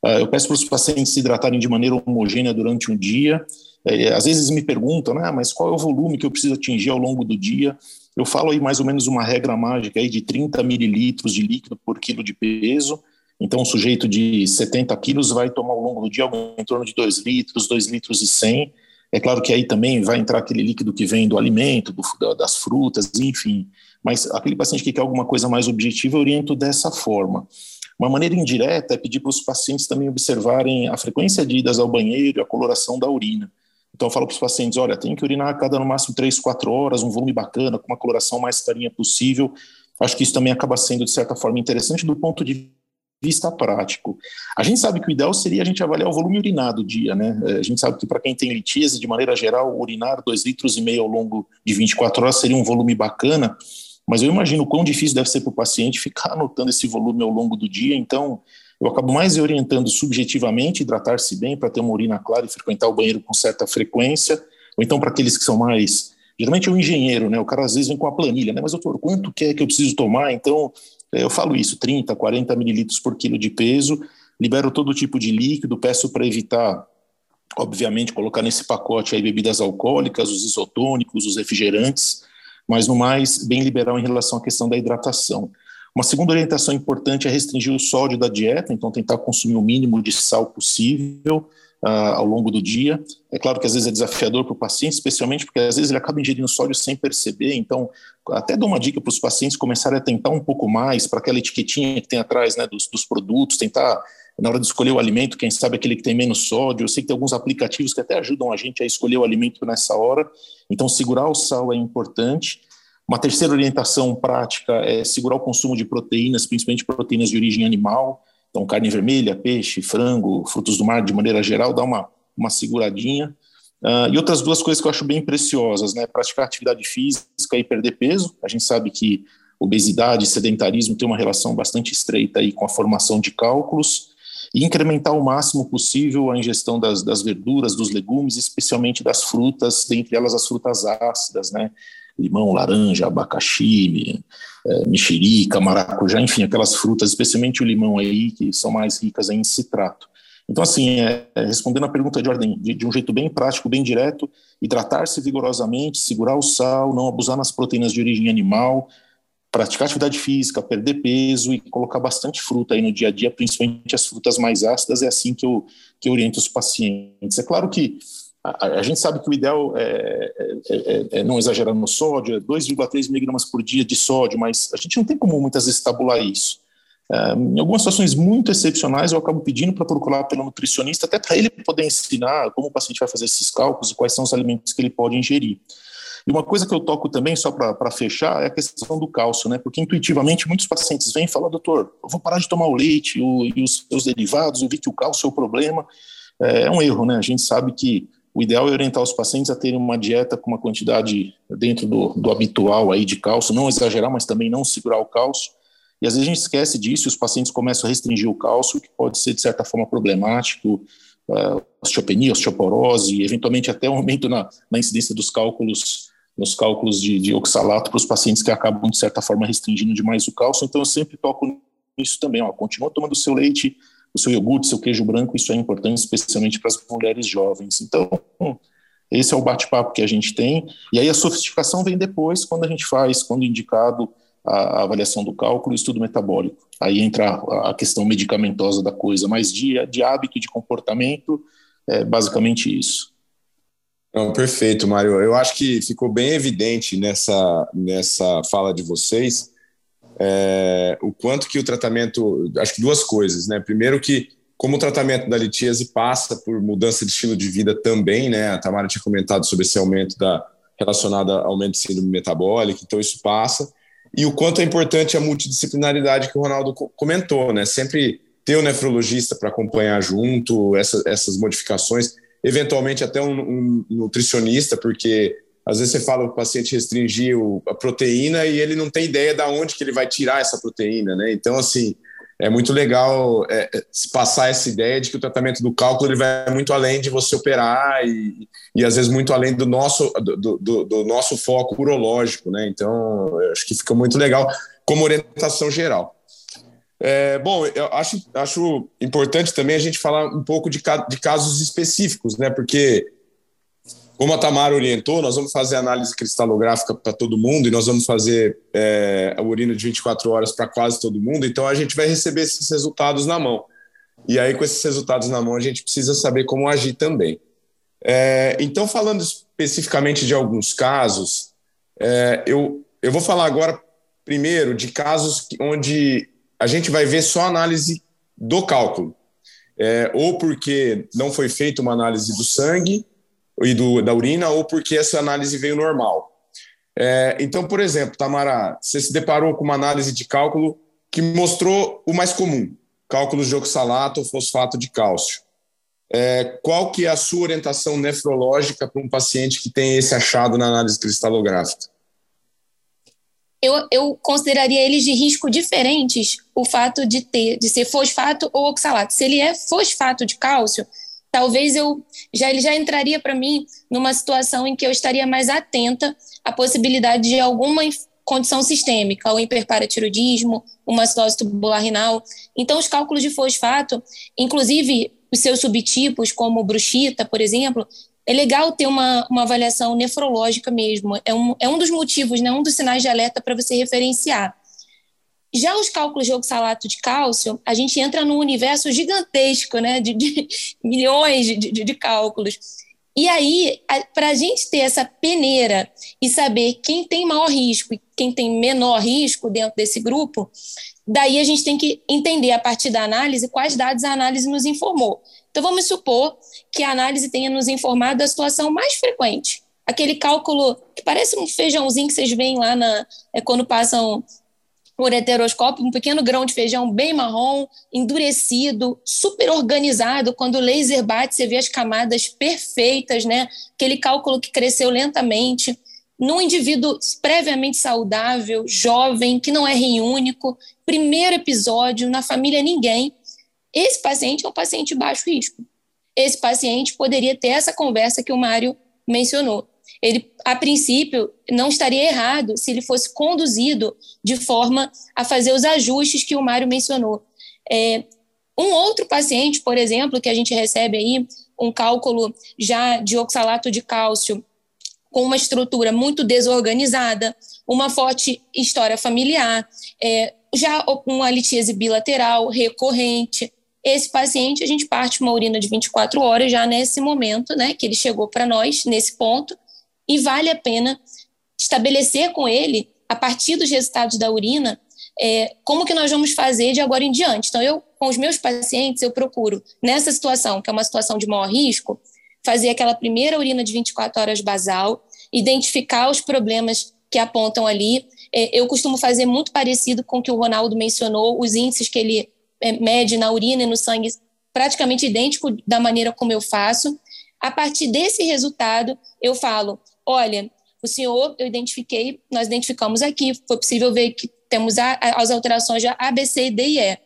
Ah, eu peço para os pacientes se hidratarem de maneira homogênea durante um dia. É, às vezes me perguntam, né, mas qual é o volume que eu preciso atingir ao longo do dia? Eu falo aí mais ou menos uma regra mágica aí de 30 mililitros de líquido por quilo de peso. Então, um sujeito de 70 quilos vai tomar ao longo do dia algo em torno de 2 litros, 2 litros e 100. É claro que aí também vai entrar aquele líquido que vem do alimento, do, das frutas, enfim. Mas aquele paciente que quer alguma coisa mais objetiva, eu oriento dessa forma. Uma maneira indireta é pedir para os pacientes também observarem a frequência de idas ao banheiro, a coloração da urina. Então eu falo para os pacientes, olha, tem que urinar a cada no máximo 3, 4 horas, um volume bacana, com uma coloração mais clarinha possível. Acho que isso também acaba sendo, de certa forma, interessante do ponto de vista prático. A gente sabe que o ideal seria a gente avaliar o volume urinado do dia, né? É, a gente sabe que para quem tem litíase, de maneira geral, urinar 2 litros e meio ao longo de 24 horas seria um volume bacana, mas eu imagino o quão difícil deve ser para o paciente ficar anotando esse volume ao longo do dia, então eu acabo mais orientando subjetivamente, hidratar-se bem para ter uma urina clara e frequentar o banheiro com certa frequência, ou então para aqueles que são mais. Geralmente é um engenheiro, né? O cara às vezes vem com a planilha, né? Mas, doutor, quanto que é que eu preciso tomar? Então, é, eu falo isso: 30, 40 mililitros por quilo de peso, libero todo tipo de líquido, peço para evitar, obviamente, colocar nesse pacote aí bebidas alcoólicas, os isotônicos, os refrigerantes, mas no mais, bem liberal em relação à questão da hidratação. Uma segunda orientação importante é restringir o sódio da dieta, então tentar consumir o mínimo de sal possível uh, ao longo do dia. É claro que às vezes é desafiador para o paciente, especialmente porque às vezes ele acaba ingerindo sódio sem perceber, então até dou uma dica para os pacientes começarem a tentar um pouco mais para aquela etiquetinha que tem atrás né, dos, dos produtos, tentar na hora de escolher o alimento, quem sabe aquele que tem menos sódio. Eu sei que tem alguns aplicativos que até ajudam a gente a escolher o alimento nessa hora. Então, segurar o sal é importante. Uma terceira orientação prática é segurar o consumo de proteínas, principalmente proteínas de origem animal, então carne vermelha, peixe, frango, frutos do mar de maneira geral, dá uma, uma seguradinha. Uh, e outras duas coisas que eu acho bem preciosas, né? Praticar atividade física e perder peso. A gente sabe que obesidade e sedentarismo tem uma relação bastante estreita aí com a formação de cálculos e incrementar o máximo possível a ingestão das, das verduras, dos legumes, especialmente das frutas, dentre elas as frutas ácidas, né? limão, laranja, abacaxi, é, mexerica, maracujá, enfim, aquelas frutas, especialmente o limão aí, que são mais ricas em citrato. Então, assim, é, é, respondendo a pergunta de ordem, de, de, um jeito bem prático, bem direto, hidratar-se vigorosamente, segurar o sal, não abusar nas proteínas de origem animal, praticar atividade física, perder peso e colocar bastante fruta aí no dia a dia, principalmente as frutas mais ácidas, é assim que eu, que eu oriento os pacientes. É claro que a, a, gente sabe que o ideal é, é, é, é não exagerar no sódio, é 2,3 miligramas por dia de sódio, mas a gente não tem como muitas vezes tabular isso. É, em algumas situações muito excepcionais, eu acabo pedindo para procurar pelo nutricionista, até para ele poder ensinar como o paciente vai fazer esses cálculos e quais são os alimentos que ele pode ingerir. E uma coisa que eu toco também, só para fechar, é a questão do cálcio, né? Porque intuitivamente muitos pacientes vêm e falam, doutor, eu vou parar de tomar o leite o, e os seus derivados, eu vi que o cálcio é o problema. É, é um erro, né? A gente sabe que o ideal é orientar os pacientes a terem uma dieta com uma quantidade dentro do, do habitual aí de cálcio, não exagerar, mas também não segurar o cálcio. E às vezes a gente esquece disso os pacientes começam a restringir o cálcio, que pode ser de certa forma problemático, uh, osteopenia, osteoporose, eventualmente até um aumento na, na incidência dos cálculos, nos cálculos de, de oxalato para os pacientes que acabam de certa forma restringindo demais o cálcio. Então eu sempre toco nisso também, ó, continua tomando o seu leite o seu iogurte, seu queijo branco, isso é importante, especialmente para as mulheres jovens. Então, esse é o bate-papo que a gente tem. E aí a sofisticação vem depois, quando a gente faz, quando indicado a, avaliação do cálculo e estudo metabólico. Aí entra a, questão medicamentosa da coisa, mas de, de hábito de comportamento, é basicamente isso. Não, perfeito, Mário. Eu acho que ficou bem evidente nessa, nessa fala de vocês é, o quanto que o tratamento, acho que duas coisas, né? Primeiro que como o tratamento da litíase passa por mudança de estilo de vida também, né? A Tamara tinha comentado sobre esse aumento da relacionado ao aumento de síndrome metabólica, então isso passa. E o quanto é importante a multidisciplinaridade que o Ronaldo comentou, né? Sempre ter o nefrologista para acompanhar junto essa, essas modificações, eventualmente até um, um nutricionista, porque às vezes você fala para o paciente restringir a proteína e ele não tem ideia de onde que ele vai tirar essa proteína, né? Então, assim, é muito legal é, é passar essa ideia de que o tratamento do cálculo ele vai muito além de você operar e, e às vezes muito além do nosso, do, do, do nosso foco urológico, né? Então, acho que fica muito legal como orientação geral. É, bom, eu acho, acho importante também a gente falar um pouco de, de casos específicos, né? Porque como a Tamara orientou, nós vamos fazer análise cristalográfica para todo mundo e nós vamos fazer é, a urina de 24 horas para quase todo mundo, então a gente vai receber esses resultados na mão. E aí, com esses resultados na mão, a gente precisa saber como agir também. É, então, falando especificamente de alguns casos, é, eu, eu vou falar agora, primeiro, de casos onde a gente vai ver só análise do cálculo. É, ou porque não foi feita uma análise do sangue, e do, da urina ou porque essa análise veio normal. É, então, por exemplo, Tamara, você se deparou com uma análise de cálculo que mostrou o mais comum, cálculos de oxalato ou fosfato de cálcio. É, qual que é a sua orientação nefrológica para um paciente que tem esse achado na análise cristalográfica? Eu, eu, consideraria eles de risco diferentes o fato de ter de ser fosfato ou oxalato. Se ele é fosfato de cálcio, talvez eu já ele já entraria para mim numa situação em que eu estaria mais atenta à possibilidade de alguma condição sistêmica, ou hiperparatiroidismo, uma citose tubular renal. Então, os cálculos de fosfato, inclusive os seus subtipos, como bruxita, por exemplo, é legal ter uma, uma avaliação nefrológica mesmo. É um, é um dos motivos, né, um dos sinais de alerta para você referenciar. Já os cálculos de oxalato de cálcio, a gente entra num universo gigantesco, né, de, de [LAUGHS] milhões de, de, de cálculos. E aí, para a gente ter essa peneira e saber quem tem maior risco e quem tem menor risco dentro desse grupo, daí a gente tem que entender a partir da análise quais dados a análise nos informou. Então, vamos supor que a análise tenha nos informado da situação mais frequente. Aquele cálculo que parece um feijãozinho que vocês veem lá na, é, quando passam por heteroscópio, um pequeno grão de feijão bem marrom, endurecido, super organizado. Quando o laser bate, você vê as camadas perfeitas, né? Aquele cálculo que cresceu lentamente. Num indivíduo previamente saudável, jovem, que não é único, primeiro episódio, na família ninguém. Esse paciente é um paciente de baixo risco. Esse paciente poderia ter essa conversa que o Mário mencionou ele, a princípio, não estaria errado se ele fosse conduzido de forma a fazer os ajustes que o Mário mencionou. É, um outro paciente, por exemplo, que a gente recebe aí, um cálculo já de oxalato de cálcio com uma estrutura muito desorganizada, uma forte história familiar, é, já uma litíase bilateral recorrente. Esse paciente, a gente parte uma urina de 24 horas já nesse momento, né, que ele chegou para nós, nesse ponto, e vale a pena estabelecer com ele, a partir dos resultados da urina, é, como que nós vamos fazer de agora em diante. Então, eu, com os meus pacientes, eu procuro, nessa situação, que é uma situação de maior risco, fazer aquela primeira urina de 24 horas basal, identificar os problemas que apontam ali. É, eu costumo fazer muito parecido com o que o Ronaldo mencionou, os índices que ele mede na urina e no sangue, praticamente idêntico da maneira como eu faço. A partir desse resultado, eu falo: olha, o senhor, eu identifiquei, nós identificamos aqui, foi possível ver que temos a, as alterações já A, B, C, D e E.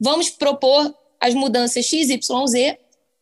Vamos propor as mudanças X, Y, Z,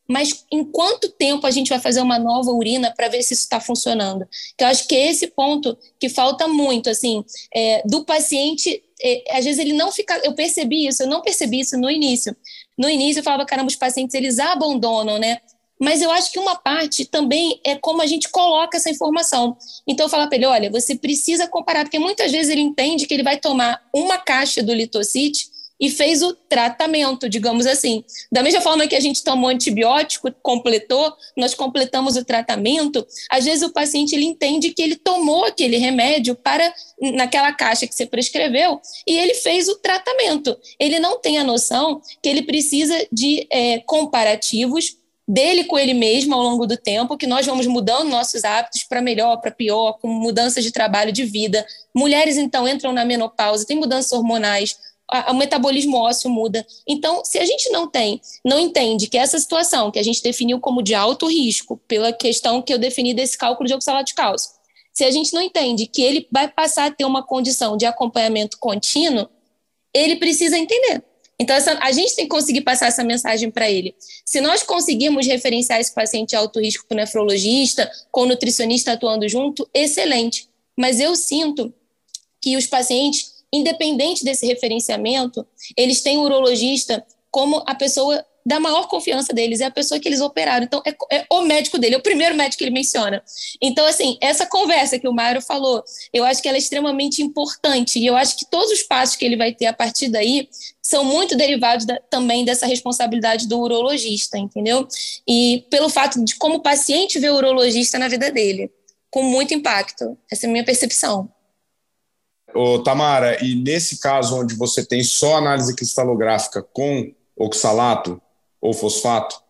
mas em quanto tempo a gente vai fazer uma nova urina para ver se isso está funcionando? Que eu acho que é esse ponto que falta muito, assim, é, do paciente, é, às vezes ele não fica, eu percebi isso, eu não percebi isso no início. No início eu falava, caramba, os pacientes eles abandonam, né? Mas eu acho que uma parte também é como a gente coloca essa informação. Então, eu falo para ele: olha, você precisa comparar, porque muitas vezes ele entende que ele vai tomar uma caixa do litocite e fez o tratamento, digamos assim. Da mesma forma que a gente tomou antibiótico, completou, nós completamos o tratamento, às vezes o paciente ele entende que ele tomou aquele remédio para naquela caixa que você prescreveu e ele fez o tratamento. Ele não tem a noção que ele precisa de é, comparativos dele com ele mesmo ao longo do tempo, que nós vamos mudando nossos hábitos para melhor, para pior, com mudanças de trabalho, de vida. Mulheres, então, entram na menopausa, tem mudanças hormonais, o metabolismo ósseo muda. Então, se a gente não tem, não entende que essa situação que a gente definiu como de alto risco, pela questão que eu defini desse cálculo de oxalato de cálcio, se a gente não entende que ele vai passar a ter uma condição de acompanhamento contínuo, ele precisa entender. Então, essa, a gente tem que conseguir passar essa mensagem para ele. Se nós conseguirmos referenciar esse paciente de alto risco para o nefrologista, com o nutricionista atuando junto, excelente. Mas eu sinto que os pacientes, independente desse referenciamento, eles têm o urologista como a pessoa da maior confiança deles, é a pessoa que eles operaram. Então, é, é, o médico dele, é o primeiro médico que ele menciona. Então, assim, essa conversa que o Mário falou, eu acho que ela é extremamente importante. E eu acho que todos os passos que ele vai ter a partir daí são muito derivados da, também dessa responsabilidade do urologista, entendeu? E pelo fato de como o paciente vê o urologista na vida dele, com muito impacto. Essa é a minha percepção. Ô, Tamara, e nesse caso onde você tem só análise cristalográfica com oxalato, ou fosfato,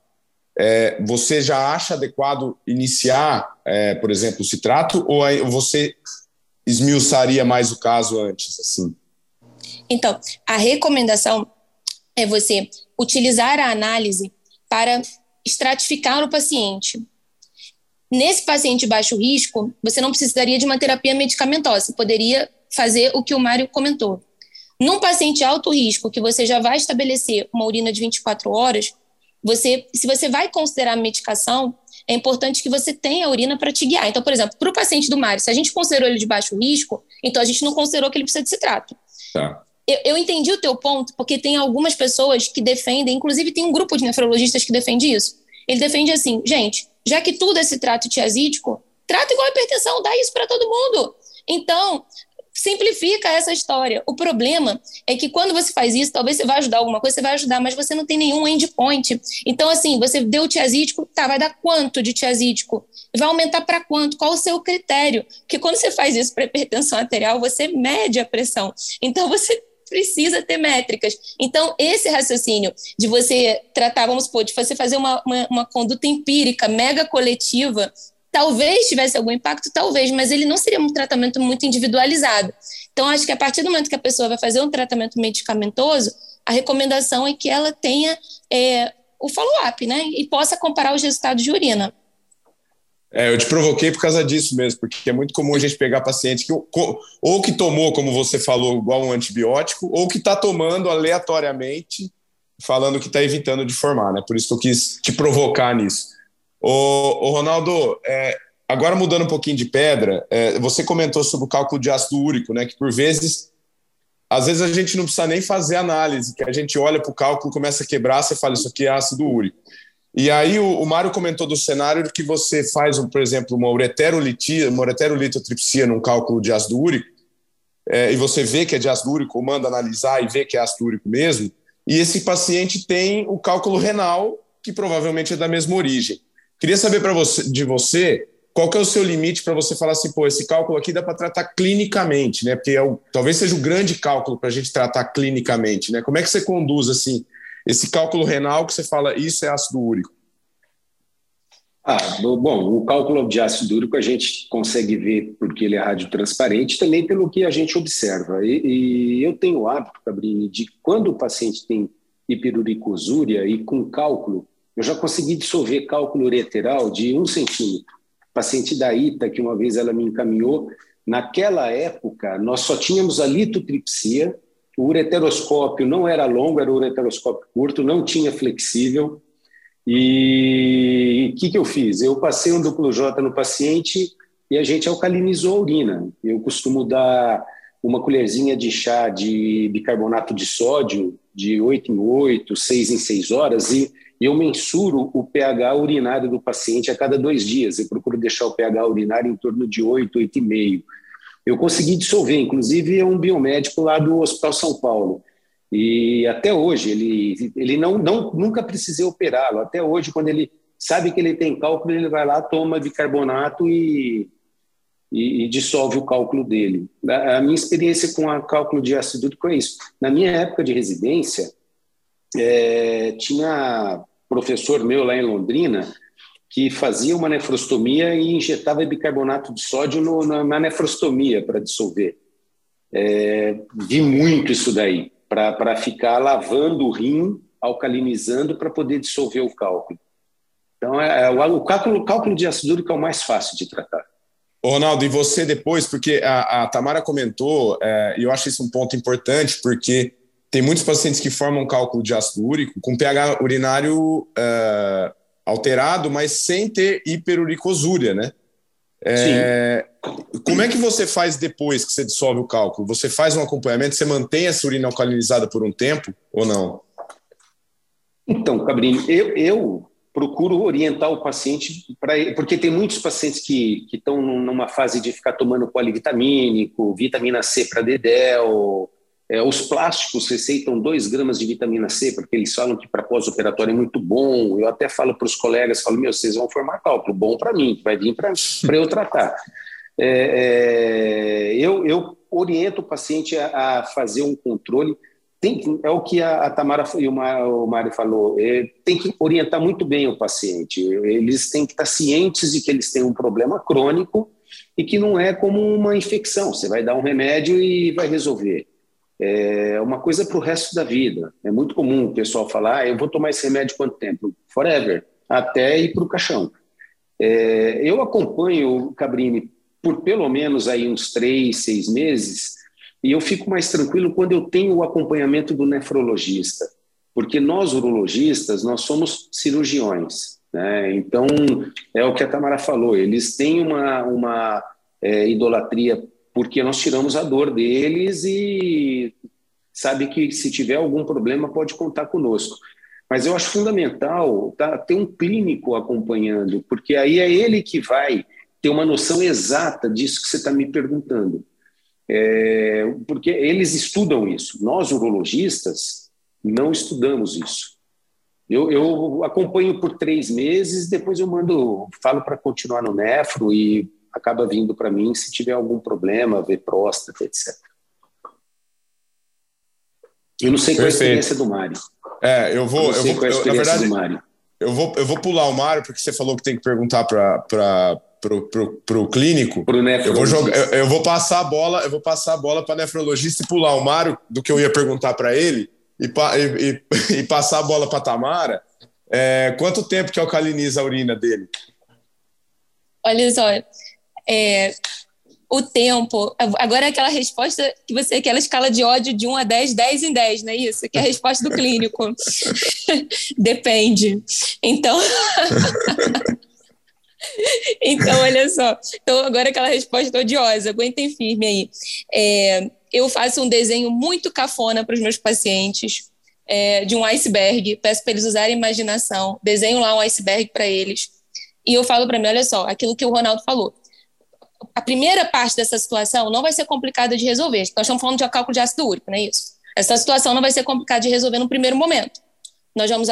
é, você já acha adequado iniciar, é, por exemplo, o citrato, ou você esmiuçaria mais o caso antes? Assim? Então, a recomendação é você utilizar a análise para estratificar o paciente. Nesse paciente de baixo risco, você não precisaria de uma terapia medicamentosa, você poderia fazer o que o Mário comentou. Num paciente alto risco, que você já vai estabelecer uma urina de 24 horas, você, se você vai considerar medicação, é importante que você tenha a urina para te guiar. Então, por exemplo, para o paciente do Mário, se a gente considerou ele de baixo risco, então a gente não considerou que ele precisa de citrato. Tá. Eu, eu, entendi o teu ponto, porque tem algumas pessoas que defendem, inclusive tem um grupo de nefrologistas que defende isso. Ele defende assim, gente, já que tudo é citrato tiazídico, trata igual a hipertensão, dá isso para todo mundo. Então, simplifica essa história. O problema é que quando você faz isso, talvez você vai ajudar alguma coisa, você vai ajudar, mas você não tem nenhum endpoint. Então, assim, você deu tiazídico, tá, vai dar quanto de tiazídico? Vai aumentar para quanto? Qual o seu critério? Porque quando você faz isso para hipertensão arterial, você mede a pressão. Então, [LAUGHS] você precisa ter métricas. Então, esse raciocínio de você tratar, vamos supor, de você fazer uma, uma, uma conduta empírica, mega coletiva, Talvez tivesse algum impacto, talvez, mas ele não seria um tratamento muito individualizado. Então, acho que a partir do momento que a pessoa vai fazer um tratamento medicamentoso, a recomendação é que ela tenha é, o follow-up, né? E possa comparar os resultados de urina. É, eu te provoquei por causa disso mesmo, porque é muito comum a gente pegar paciente que ou que tomou, como você falou, igual um antibiótico, ou que está tomando aleatoriamente, falando que está evitando de formar, né? Por isso que eu quis te provocar nisso. Ô, ô Ronaldo, é, agora mudando um pouquinho de pedra, é, você comentou sobre o cálculo de ácido úrico, né? Que por vezes, às vezes a gente não precisa nem fazer análise, que a gente olha para o cálculo, começa a quebrar, você fala isso aqui é ácido úrico. E aí o, o Mário comentou do cenário que você faz, por exemplo, uma ureterolitia, uma ureterolitotripsia num cálculo de ácido úrico, é, e você vê que é de ácido úrico, manda analisar e vê que é ácido úrico mesmo, e esse paciente tem o cálculo renal, que provavelmente é da mesma origem. Queria saber para você, de você qual que é o seu limite para você falar assim, pô, esse cálculo aqui dá para tratar clinicamente, né? Porque é o, talvez seja o grande cálculo para a gente tratar clinicamente, né? Como é que você conduz assim esse cálculo renal que você fala isso é ácido úrico? Ah, bom, o cálculo de ácido úrico a gente consegue ver porque ele é radiotransparente, também pelo que a gente observa. E, e eu tenho o hábito, Cabrini, de quando o paciente tem hiperuricosúria e com cálculo, eu já consegui dissolver cálculo ureteral de um centímetro. Paciente da ITA, que uma vez ela me encaminhou, naquela época nós só tínhamos a litotripsia, o ureteroscópio não era longo, era o ureteroscópio curto, não tinha flexível. E o que, que eu fiz? Eu passei um duplo J no paciente e a gente alcalinizou a urina. Eu costumo dar uma colherzinha de chá de bicarbonato de sódio de 8 em 8, 6 em 6 horas e eu mensuro o pH urinário do paciente a cada dois dias. Eu procuro deixar o pH urinário em torno de 8, 8,5. Eu consegui dissolver, inclusive é um biomédico lá do Hospital São Paulo. E até hoje, ele, ele não, não nunca precisei operá-lo. Até hoje, quando ele sabe que ele tem cálculo, ele vai lá, toma bicarbonato e, e, e dissolve o cálculo dele. A, a minha experiência com o cálculo de ácido úrico é isso. Na minha época de residência, é, tinha professor meu lá em Londrina que fazia uma nefrostomia e injetava bicarbonato de sódio no, na, na, nefrostomia para dissolver. É, vi muito isso daí, para ficar lavando o rim, alcalinizando para poder dissolver o cálculo. Então, é, é, o, cálculo, o cálculo de ácido úrico é o mais fácil de tratar. Ronaldo, e você depois, porque a, a Tamara comentou, é, e eu acho isso um ponto importante, porque tem muitos pacientes que formam cálculo de ácido úrico com pH urinário é, alterado, mas sem ter hiperuricosúria, né? É, como é que você faz depois que você dissolve o cálculo? Você faz um acompanhamento, você mantém essa urina alcalinizada por um tempo ou não? Então, Cabrini, eu, eu procuro orientar o paciente, pra, porque tem muitos pacientes que estão numa fase de ficar tomando polivitamínico, vitamina C para dedéu, é, os plásticos receitam 2 gramas de vitamina C, porque eles falam que para pós-operatório é muito bom. Eu até falo para os colegas, falo, meu, vocês vão formar cálculo, bom para mim, vai vir para eu tratar. [LAUGHS] É, é, eu, eu, oriento o paciente a, a, fazer um controle, tem, é o que a, a Tamara e o Mário falou, é, tem que orientar muito bem o paciente. Eles têm que estar cientes de que eles têm um problema crônico e que não é como uma infecção, você vai dar um remédio e vai resolver é uma coisa para o resto da vida. É muito comum o pessoal falar: ah, eu vou tomar esse remédio quanto tempo? Forever, até ir para o caixão. É, eu acompanho o Cabrini por pelo menos aí uns três, seis meses, e eu fico mais tranquilo quando eu tenho o acompanhamento do nefrologista, porque nós urologistas nós somos cirurgiões, né? Então é o que a Tamara falou, eles têm uma, uma é, idolatria porque nós tiramos a dor deles e sabe que se tiver algum problema pode contar conosco. Mas eu acho fundamental tá, ter um clínico acompanhando, porque aí é ele que vai ter uma noção exata disso que você está me perguntando. É, porque eles estudam isso. Nós, urologistas, não estudamos isso. Eu, eu acompanho por três meses, depois eu mando, falo para continuar no nefro e acaba vindo para mim se tiver algum problema, ver próstata, etc. Eu não sei qual é a experiência do Mário. É, eu vou. Eu, eu vou qual é a experiência eu, na verdade, do Mário. Eu vou, eu vou pular o Mário, porque você falou que tem que perguntar para pro, pro, pro clínico. Pro eu vou jogar, eu, eu, vou passar a bola, eu vou passar a bola para nefrologista e pular o Mário do que eu ia perguntar para ele e, e, e, [LAUGHS] e, passar a bola para Tamara. É, quanto tempo que alcaliniza a urina dele? Olha só, é, o tempo. Agora é aquela resposta que você, aquela escala de ódio de 1 a 10, 10 em 10, não é isso? Que é a resposta do clínico. [LAUGHS] Depende. Então. [LAUGHS] então, olha só. Então, agora é aquela resposta odiosa, aguentem firme aí. É, eu faço um desenho muito cafona para os meus pacientes. É, de um iceberg, peço para eles usarem imaginação, desenho lá um iceberg para eles, e eu falo para mim, olha só, aquilo que o Ronaldo falou, a primeira parte dessa situação não vai ser complicada de resolver. Nós estamos falando de cálculo de ácido úrico, não é isso? Essa situação não vai ser complicada de resolver no primeiro momento. Nós vamos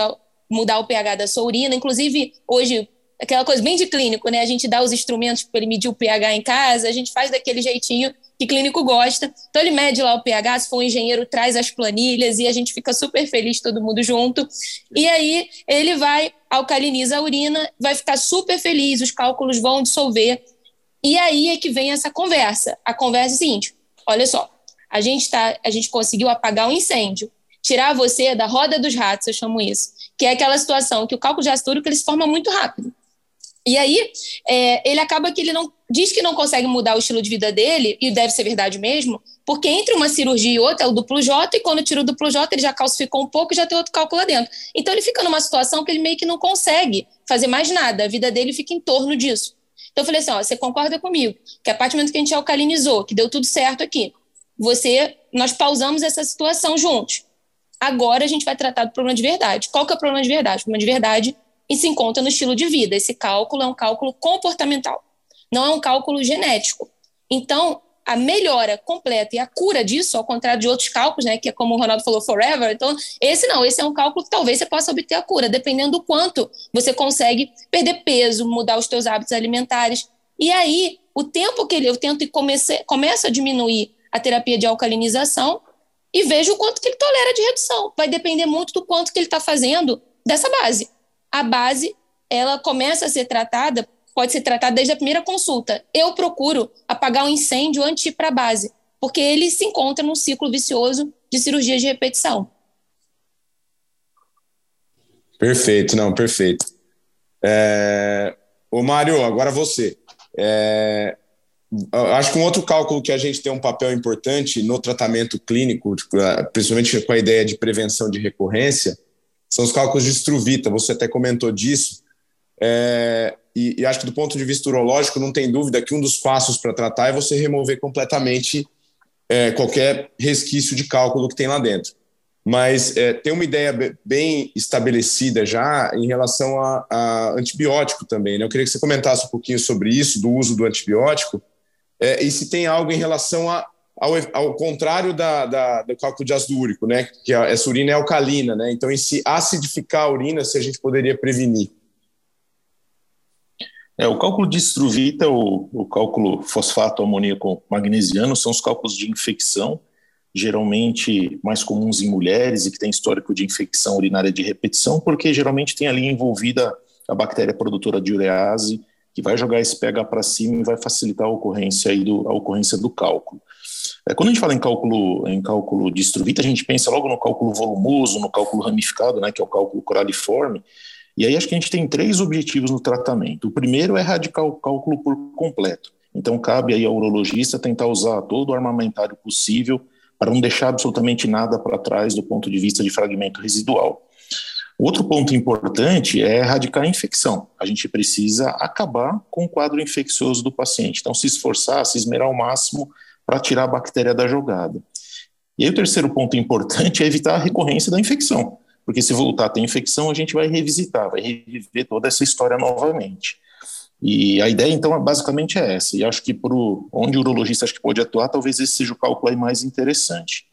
mudar o pH da sua urina, inclusive hoje aquela coisa bem de clínico, né? A gente dá os instrumentos para ele medir o pH em casa, a gente faz daquele jeitinho que clínico gosta. Então ele mede lá o pH, se for um engenheiro, traz as planilhas e a gente fica super feliz todo mundo junto. E aí ele vai alcaliniza a urina, vai ficar super feliz, os cálculos vão dissolver e aí é que vem essa conversa. A conversa é a seguinte: olha só, a gente, tá, a gente conseguiu apagar um incêndio, tirar você da roda dos ratos, eu chamo isso, que é aquela situação que o cálculo de ácido ele se forma muito rápido. E aí, é, ele acaba que ele não diz que não consegue mudar o estilo de vida dele, e deve ser verdade mesmo, porque entre uma cirurgia e outra é o duplo J, e quando tira o duplo J, ele já calcificou um pouco e já tem outro cálculo lá dentro. Então, ele fica numa situação que ele meio que não consegue fazer mais nada, a vida dele fica em torno disso. Então eu falei assim: ó, você concorda comigo que a partir do momento que a gente alcalinizou, que deu tudo certo aqui, você, nós pausamos essa situação juntos. Agora a gente vai tratar do problema de verdade. Qual que é o problema de verdade? O problema de verdade e se encontra no estilo de vida. Esse cálculo é um cálculo comportamental, não é um cálculo genético. Então, a melhora completa e a cura disso, ao contrário de outros cálculos, né, que é como o Ronaldo falou, forever, então esse não, esse é um cálculo que talvez você possa obter a cura, dependendo do quanto você consegue perder peso, mudar os seus hábitos alimentares. E aí, o tempo que ele, eu tento e comece, começo a diminuir a terapia de alcalinização e vejo o quanto que ele tolera de redução. Vai depender muito do quanto que ele está fazendo dessa base. A base, ela começa a ser tratada pode ser tratado desde a primeira consulta. Eu procuro apagar o um incêndio antes de ir para a base, porque ele se encontra num ciclo vicioso de cirurgia de repetição. Perfeito, não, perfeito. É... Ô, Mário, agora você. É... acho que um outro cálculo que a gente tem um papel importante no tratamento clínico, tipo, principalmente com a ideia de prevenção de recorrência, são os cálculos de estruvita. Você até comentou disso. É, e, e, acho que do ponto de vista urológico, não tem dúvida que um dos passos para tratar é você remover completamente é, qualquer resquício de cálculo que tem lá dentro. Mas é, tem uma ideia bem estabelecida já em relação a, a antibiótico também. Né? Eu queria que você comentasse um pouquinho sobre isso, do uso do antibiótico, é, e se tem algo em relação a, ao, ao contrário da, da, do cálculo de ácido úrico, né? que essa urina é alcalina. Né? Então, em se acidificar a urina, se a gente poderia prevenir. É, o cálculo de estruvita, o, o cálculo fosfato amoníaco magnesiano, são os cálculos de infecção, geralmente mais comuns em mulheres e que têm histórico de infecção urinária de repetição, porque geralmente tem ali envolvida a bactéria produtora de urease, que vai jogar esse pH para cima e vai facilitar a ocorrência, aí do, a ocorrência do cálculo. É, quando a gente fala em cálculo, em cálculo de estruvita, a gente pensa logo no cálculo volumoso, no cálculo ramificado, né, que é o cálculo coraliforme, e aí acho que a gente tem três objetivos no tratamento. O primeiro é erradicar o cálculo por completo. Então cabe aí ao urologista tentar usar todo o armamentário possível para não deixar absolutamente nada para trás do ponto de vista de fragmento residual. Outro ponto importante é erradicar a infecção. A gente precisa acabar com o quadro infeccioso do paciente. Então, se esforçar, se esmerar ao máximo para tirar a bactéria da jogada. E aí, o terceiro ponto importante é evitar a recorrência da infecção porque se voltar a ter infecção, a gente vai revisitar, vai reviver toda essa história novamente. E a ideia, então, basicamente é essa. E acho que para onde o urologista acho que pode atuar, talvez esse seja o cálculo aí mais interessante.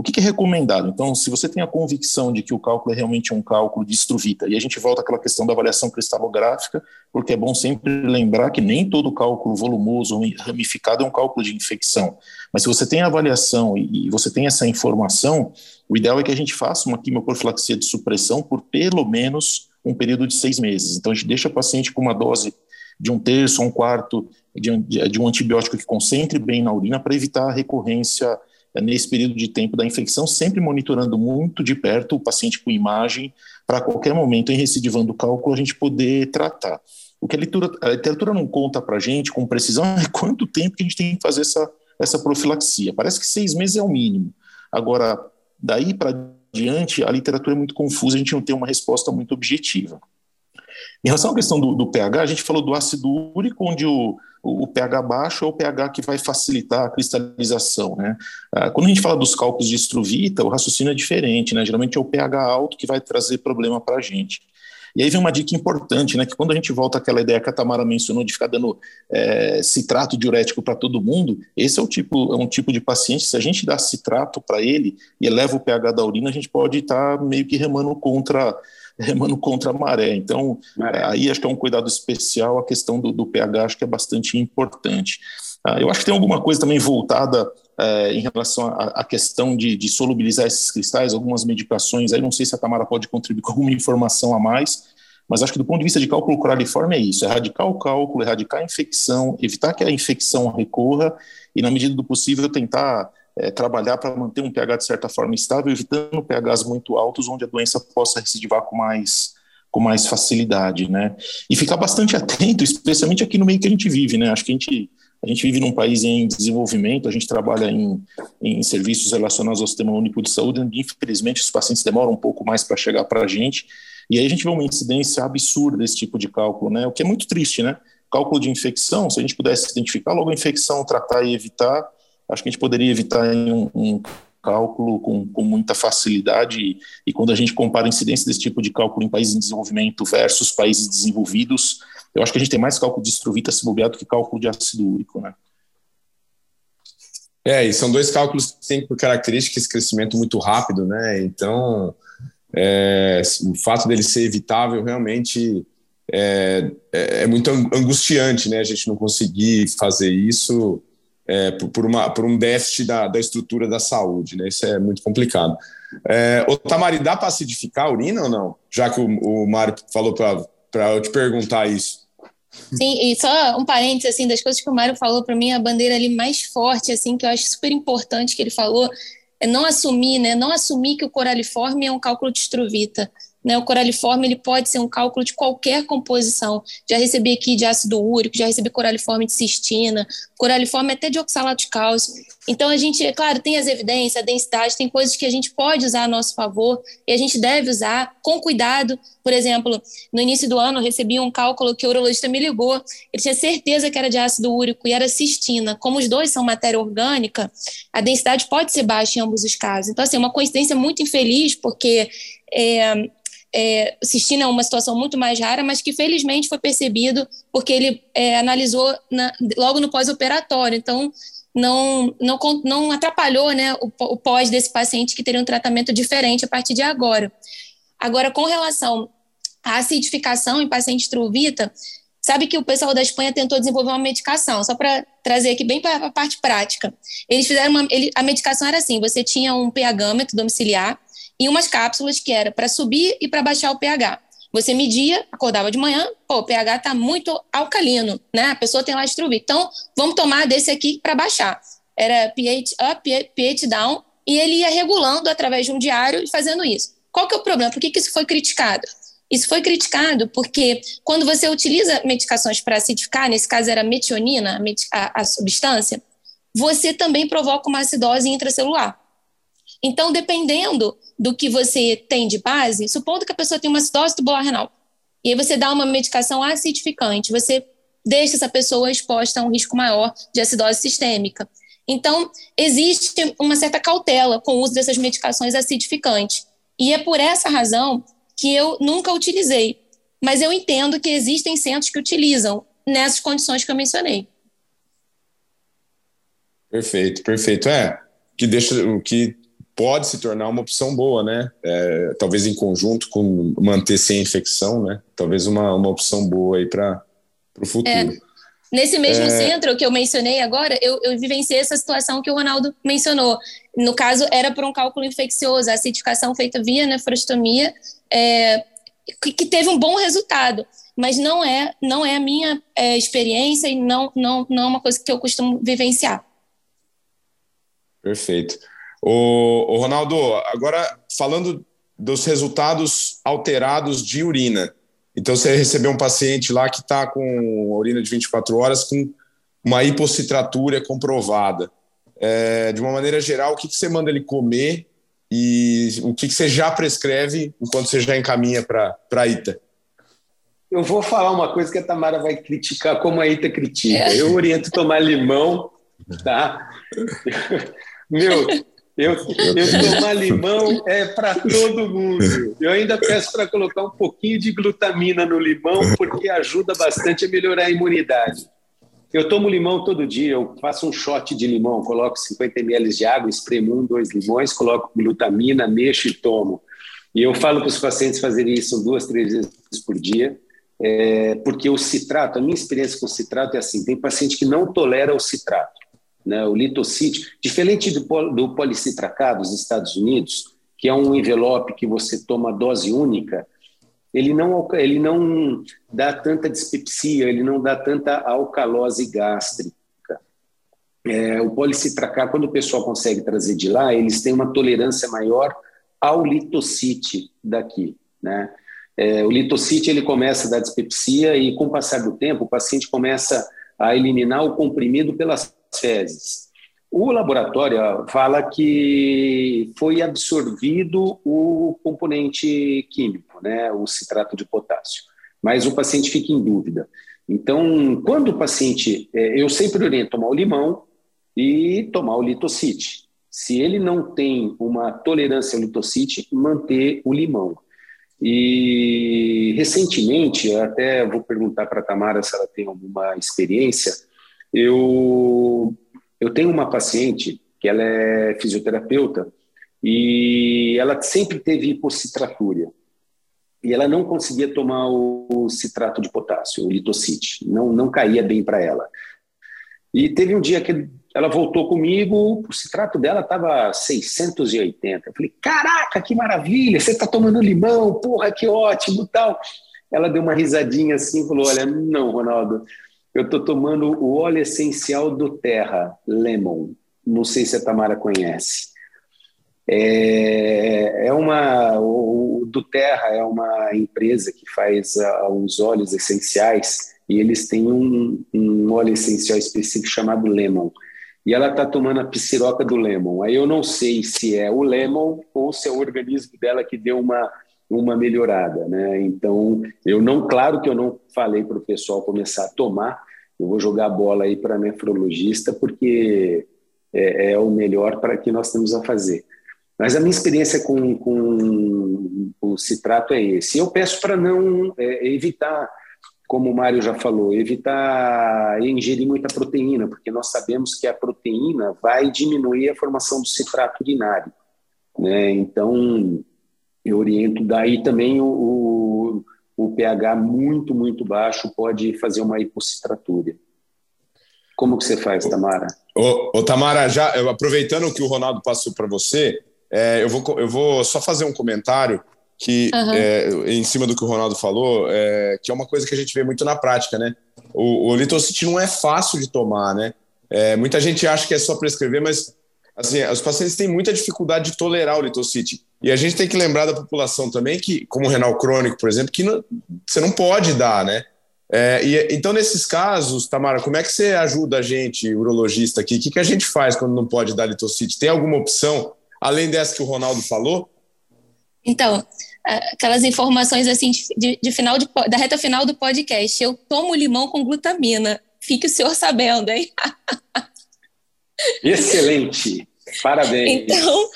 O que, é recomendado? Então, se você tem a convicção de que o cálculo é realmente um cálculo de estruvita, e a gente volta àquela questão da avaliação cristalográfica, porque é bom sempre lembrar que nem todo cálculo volumoso ou ramificado é um cálculo de infecção. Mas se você tem a avaliação e, você tem essa informação, o ideal é que a gente faça uma quimioprofilaxia de supressão por pelo menos um período de seis meses. Então, a gente deixa o paciente com uma dose de um terço ou um quarto de, de um antibiótico que concentre bem na urina para evitar a recorrência nesse período de tempo da infecção, sempre monitorando muito de perto o paciente com imagem, para qualquer momento, em recidivando o cálculo, a gente poder tratar. O que a literatura, a literatura não conta para a gente com precisão é [LAUGHS] quanto tempo que a gente tem que fazer essa, essa profilaxia. Parece que seis meses é o mínimo. Agora, daí para diante, a literatura é muito confusa, a gente não tem uma resposta muito objetiva. Em relação à questão do, do pH, a gente falou do ácido úrico, onde o, o, pH baixo é o pH que vai facilitar a cristalização. Né? Ah, quando a gente fala dos cálculos de estruvita, o raciocínio é diferente, né? geralmente é o pH alto que vai trazer problema para a gente. E aí vem uma dica importante, né? Que quando a gente volta àquela ideia que a Tamara mencionou de ficar dando é, citrato diurético para todo mundo, esse é o tipo, é um tipo de paciente. Se a gente dá citrato para ele e eleva o pH da urina, a gente pode estar tá meio que remando contra remando contra a maré. Então, maré. aí acho que é um cuidado especial, a questão do, do pH acho que é bastante importante. Ah, eu acho que tem alguma coisa também voltada é, em relação à, questão de, de, solubilizar esses cristais, algumas medicações, aí não sei se a Tamara pode contribuir com alguma informação a mais, mas acho que do ponto de vista de cálculo coraliforme é isso, erradicar o cálculo, erradicar a infecção, evitar que a infecção recorra e, na medida do possível, tentar é, trabalhar para manter um pH de certa forma estável, evitando pHs muito altos, onde a doença possa recidivar com mais, com mais facilidade, né? E ficar bastante atento, especialmente aqui no meio que a gente vive, né? Acho que a gente, a gente vive num país em desenvolvimento, a gente trabalha em, em serviços relacionados ao sistema único de saúde, onde infelizmente os pacientes demoram um pouco mais para chegar para a gente, e aí a gente vê uma incidência absurda desse tipo de cálculo, né? O que é muito triste, né? Cálculo de infecção, se a gente pudesse identificar logo a infecção, tratar e evitar, acho que a gente poderia evitar um, um cálculo com, com, muita facilidade e, e, quando a gente compara a incidência desse tipo de cálculo em países em desenvolvimento versus países desenvolvidos, eu acho que a gente tem mais cálculo de estruvita cibobeado que cálculo de ácido úrico, né? É, e são dois cálculos que têm por característica esse crescimento muito rápido, né? Então, é, o fato dele ser evitável realmente é, é, é muito angustiante, né? A gente não conseguir fazer isso é, por, uma, por um déficit da, da estrutura da saúde, né? Isso é muito complicado. É, o Tamari, dá para acidificar a urina ou não? Já que o, o Mário falou para eu te perguntar isso. Sim, e só um parênteses, assim, das coisas que o Mário falou para mim, a bandeira ali mais forte, assim, que eu acho super importante que ele falou, é não assumir, né, não assumir que o coraliforme é um cálculo de estruvita. Né? O coraliforme ele pode ser um cálculo de qualquer composição. Já recebi aqui de ácido úrico, já recebi coraliforme de cistina, coraliforme até de oxalato de cálcio. Então, a gente, é claro, tem as evidências, a densidade, tem coisas que a gente pode usar a nosso favor e a gente deve usar com cuidado. Por exemplo, no início do ano, eu recebi um cálculo que o urologista me ligou, ele tinha certeza que era de ácido úrico e era cistina. Como os dois são matéria orgânica, a densidade pode ser baixa em ambos os casos. Então, assim, é uma coincidência muito infeliz, porque é, é, cistina é uma situação muito mais rara, mas que felizmente foi percebido porque ele é, analisou na, logo no pós-operatório. Então, não, não, não atrapalhou né, o, o pós desse paciente que teria um tratamento diferente a partir de agora. Agora, com relação à acidificação em paciente truvita, sabe que o pessoal da Espanha tentou desenvolver uma medicação, só para trazer aqui bem para a parte prática. Eles fizeram uma, ele, a medicação era assim: você tinha um pH-metro domiciliar e umas cápsulas que era para subir e para baixar o pH. Você media, acordava de manhã, pô, o pH está muito alcalino, né? A pessoa tem lá estruvir. Então, vamos tomar desse aqui para baixar. Era pH up, pH down, e ele ia regulando através de um diário e fazendo isso. Qual que é o problema? Por que, que isso foi criticado? Isso foi criticado porque quando você utiliza medicações para acidificar, nesse caso era metionina, a, a substância, você também provoca uma acidose intracelular. Então, dependendo do que você tem de base, supondo que a pessoa tem uma acidose tubular renal, e aí você dá uma medicação acidificante, você deixa essa pessoa exposta a um risco maior de acidose sistêmica. Então, existe uma certa cautela com o uso dessas medicações acidificantes. E é por essa razão que eu nunca utilizei. Mas eu entendo que existem centros que utilizam nessas condições que eu mencionei. Perfeito, perfeito. É, que deixa o que pode se tornar uma opção boa, né? É, talvez em conjunto com manter sem infecção, né? Talvez uma, uma opção boa aí para o futuro. É. Nesse mesmo é... centro que eu mencionei agora, eu, eu vivenciei essa situação que o Ronaldo mencionou. No caso, era por um cálculo infeccioso, a acidificação feita via nefrostomia, é, que, que, teve um bom resultado. Mas não é, não é a minha é, experiência e não, não, não é uma coisa que eu costumo vivenciar. Perfeito. O, Ronaldo, agora falando dos resultados alterados de urina. Então, você recebeu um paciente lá que está com urina de 24 horas com uma hipocitratura comprovada. É, de uma maneira geral, o que, que você manda ele comer e o que, que você já prescreve enquanto você já encaminha para a ITA? Eu vou falar uma coisa que a Tamara vai criticar, como a ITA critica. Eu oriento tomar limão, tá? [LAUGHS] Meu, eu, eu tomar limão é para todo mundo. Eu ainda peço para colocar um pouquinho de glutamina no limão, porque ajuda bastante a melhorar a imunidade. Eu tomo limão todo dia, eu faço um shot de limão, coloco 50 ml de água, espremo um, dois limões, coloco glutamina, mexo e tomo. E eu falo para os pacientes fazerem isso duas, três vezes por dia, é, porque o citrato, a minha experiência com o citrato é assim: tem paciente que não tolera o citrato né, o litocídio, diferente do, do policitracado dos Estados Unidos, que é um envelope que você toma dose única, ele não, ele não dá tanta dispepsia, ele não dá tanta alcalose gástrica. É, o policitracar, quando o pessoal consegue trazer de lá, eles têm uma tolerância maior ao litocite daqui, né? É, o litocite ele começa a dar dispepsia e com o passar do tempo o paciente começa a eliminar o comprimido pelas fezes. O laboratório fala que foi absorvido o componente químico, né, o citrato de potássio, mas o paciente fica em dúvida. Então, quando o paciente, é, eu sempre oriento tomar o limão e tomar o litocite. Se ele não tem uma tolerância ao litocite, manter o limão. E recentemente, até vou perguntar para a Tamara se ela tem alguma experiência, eu, eu tenho uma paciente que ela é fisioterapeuta e ela sempre teve hipocitratúria. E ela não conseguia tomar o citrato de potássio, o litocite. Não, não caía bem para ela. E teve um dia que ela voltou comigo, o citrato dela estava 680. Eu falei, caraca, que maravilha, você está tomando limão, porra, que ótimo tal. Ela deu uma risadinha assim e falou, olha, não, Ronaldo, eu estou tomando o óleo essencial do Terra, Lemon. Não sei se a Tamara conhece. É, é uma o, do Terra é uma empresa que faz uh, os óleos essenciais e eles têm um, um óleo essencial específico chamado lemon e ela está tomando a psiroca do lemon. Aí eu não sei se é o lemon ou se é o organismo dela que deu uma uma melhorada, né? Então, eu não, claro que eu não falei para o pessoal começar a tomar, eu vou jogar a bola aí para nefrologista, porque é, é o melhor para que nós temos a fazer. Mas a minha experiência com, com o citrato é esse. Eu peço para não é, evitar, como o Mário já falou, evitar ingerir muita proteína, porque nós sabemos que a proteína vai diminuir a formação do citrato urinário. Né? Então, eu oriento. Daí também o, o, o pH muito, muito baixo pode fazer uma hipocitratura. Como que você faz, Tamara? Ô, ô Tamara, já aproveitando que o Ronaldo passou para você, é, eu, vou, eu vou só fazer um comentário que uhum. é, em cima do que o Ronaldo falou, é, que é uma coisa que a gente vê muito na prática, né? O, o não é fácil de tomar, né? É, muita gente acha que é só prescrever, mas assim, os pacientes têm muita dificuldade de tolerar o Litocity. E a gente tem que lembrar da população também que, como renal crônico, por exemplo, que não, você não pode dar, né? É, e, então, nesses casos, Tamara, como é que você ajuda a gente, urologista aqui? O que, que a gente faz quando não pode dar litocite? Tem alguma opção, além dessa que o Ronaldo falou? Então, aquelas informações assim de, de final de, da reta final do podcast. Eu tomo limão com glutamina. Fique o senhor sabendo, hein? [LAUGHS] Excelente. Parabéns. Então,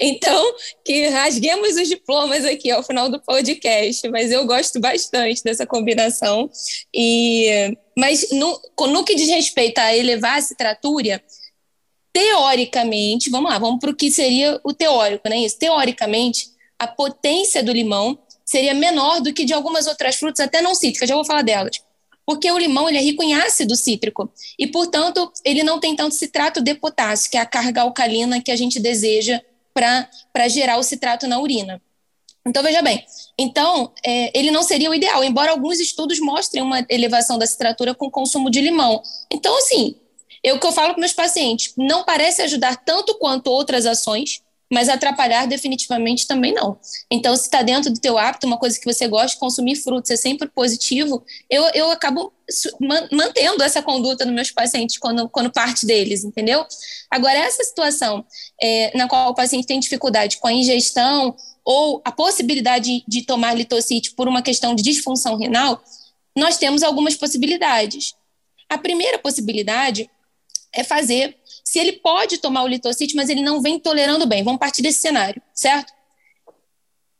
então, que rasguemos os diplomas aqui ao final do podcast, mas eu gosto bastante dessa combinação. E, mas no, no que diz respeito a elevar a citratura, teoricamente, vamos lá, vamos para o que seria o teórico, né? Isso, teoricamente, a potência do limão seria menor do que de algumas outras frutas, até não cítricas, já vou falar delas. Porque o limão ele é rico em ácido cítrico e, portanto, ele não tem tanto citrato de potássio, que é a carga alcalina que a gente deseja para gerar o citrato na urina. Então, veja bem, então, é, ele não seria o ideal, embora alguns estudos mostrem uma elevação da citratura com o consumo de limão. Então, assim, eu o que eu falo para meus pacientes, não parece ajudar tanto quanto outras ações, mas atrapalhar definitivamente também não. Então, se está dentro do teu hábito, uma coisa que você gosta consumir frutos é sempre positivo, eu, eu acabo mantendo essa conduta nos meus pacientes quando, quando parte deles, entendeu? Agora, essa situação é, na qual o paciente tem dificuldade com a ingestão ou a possibilidade de tomar litocite por uma questão de disfunção renal, nós temos algumas possibilidades. A primeira possibilidade é fazer se ele pode tomar o litocite, mas ele não vem tolerando bem. Vamos partir desse cenário, certo?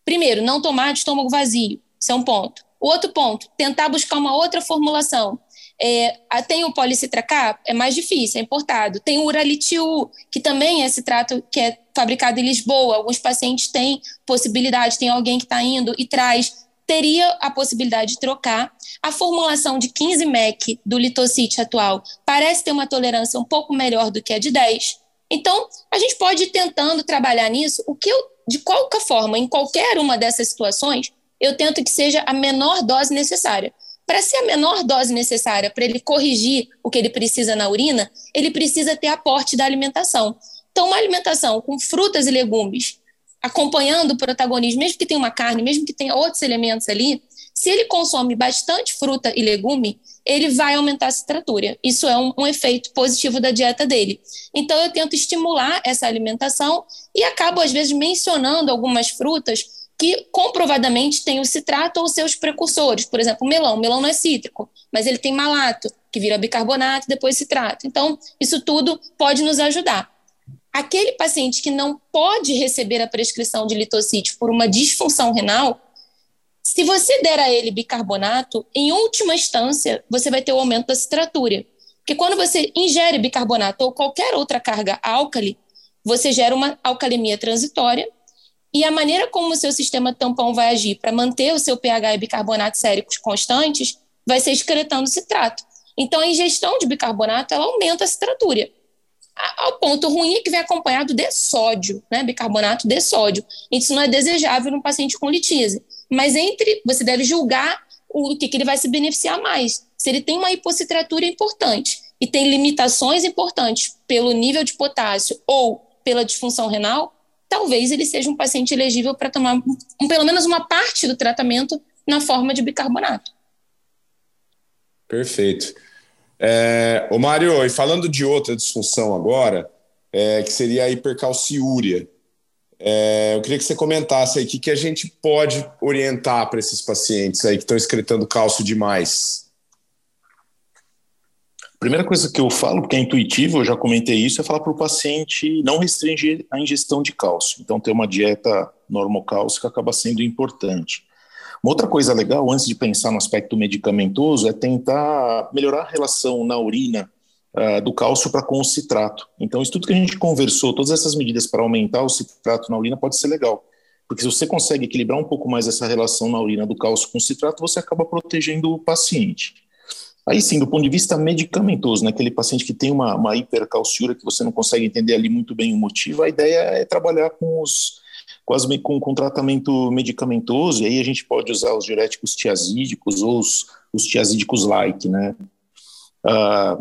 Primeiro, não tomar de estômago vazio. Isso é um ponto. O outro ponto, tentar buscar uma outra formulação. É, tem o policitracá, é mais difícil, é importado. Tem o uralitiu, que também é citrato que é fabricado em Lisboa. Alguns pacientes têm possibilidade, tem alguém que está indo e traz teria a possibilidade de trocar. A formulação de 15 MEC do litocite atual parece ter uma tolerância um pouco melhor do que a de 10. Então, a gente pode ir tentando trabalhar nisso. O que eu, de qualquer forma, em qualquer uma dessas situações, eu tento que seja a menor dose necessária. Para ser a menor dose necessária para ele corrigir o que ele precisa na urina, ele precisa ter aporte da alimentação. Então, uma alimentação com frutas e legumes acompanhando o protagonismo, mesmo que tenha uma carne, mesmo que tenha outros elementos ali, se ele consome bastante fruta e legume, ele vai aumentar a citratura. Isso é um, um, efeito positivo da dieta dele. Então, eu tento estimular essa alimentação e acabo, às vezes, mencionando algumas frutas que comprovadamente têm o citrato ou seus precursores. Por exemplo, o melão. O melão não é cítrico, mas ele tem malato, que vira bicarbonato e depois citrato. Então, isso tudo pode nos ajudar. Aquele paciente que não pode receber a prescrição de litocite por uma disfunção renal, se você der a ele bicarbonato, em última instância, você vai ter o aumento da citratura. Porque quando você ingere bicarbonato ou qualquer outra carga álcali, você gera uma alcalemia transitória e a maneira como o seu sistema tampão vai agir para manter o seu pH e bicarbonato séricos constantes vai ser excretando citrato. Então, a ingestão de bicarbonato ela aumenta a citratura. Ao ponto ruim é que vem acompanhado de sódio, né? Bicarbonato de sódio. Isso não é desejável num paciente com litise. Mas entre, você deve julgar o que, que ele vai se beneficiar mais. Se ele tem uma hipocitratura importante e tem limitações importantes pelo nível de potássio ou pela disfunção renal, talvez ele seja um paciente elegível para tomar um, pelo menos uma parte do tratamento na forma de bicarbonato. Perfeito. É, o Mário, e falando de outra disfunção agora, é, que seria a hipercalciúria, é, eu queria que você comentasse aí o que, que a gente pode orientar para esses pacientes aí que estão excretando cálcio demais. Primeira coisa que eu falo, porque é intuitivo, eu já comentei isso, é falar para o paciente não restringir a ingestão de cálcio. Então, ter uma dieta normocálcica acaba sendo importante. Uma outra coisa legal, antes de pensar no aspecto medicamentoso, é tentar melhorar a relação na urina uh, do cálcio para com o citrato. Então, isso tudo que a gente conversou, todas essas medidas para aumentar o citrato na urina pode ser legal. Porque se você consegue equilibrar um pouco mais essa relação na urina do cálcio com o citrato, você acaba protegendo o paciente. Aí sim, do ponto de vista medicamentoso, naquele né, paciente que tem uma, uma hipercalciúria que você não consegue entender ali muito bem o motivo, a ideia é trabalhar com os quase com, com tratamento medicamentoso, e aí a gente pode usar os diuréticos tiazídicos ou os, os tiazídicos like, né? Ah,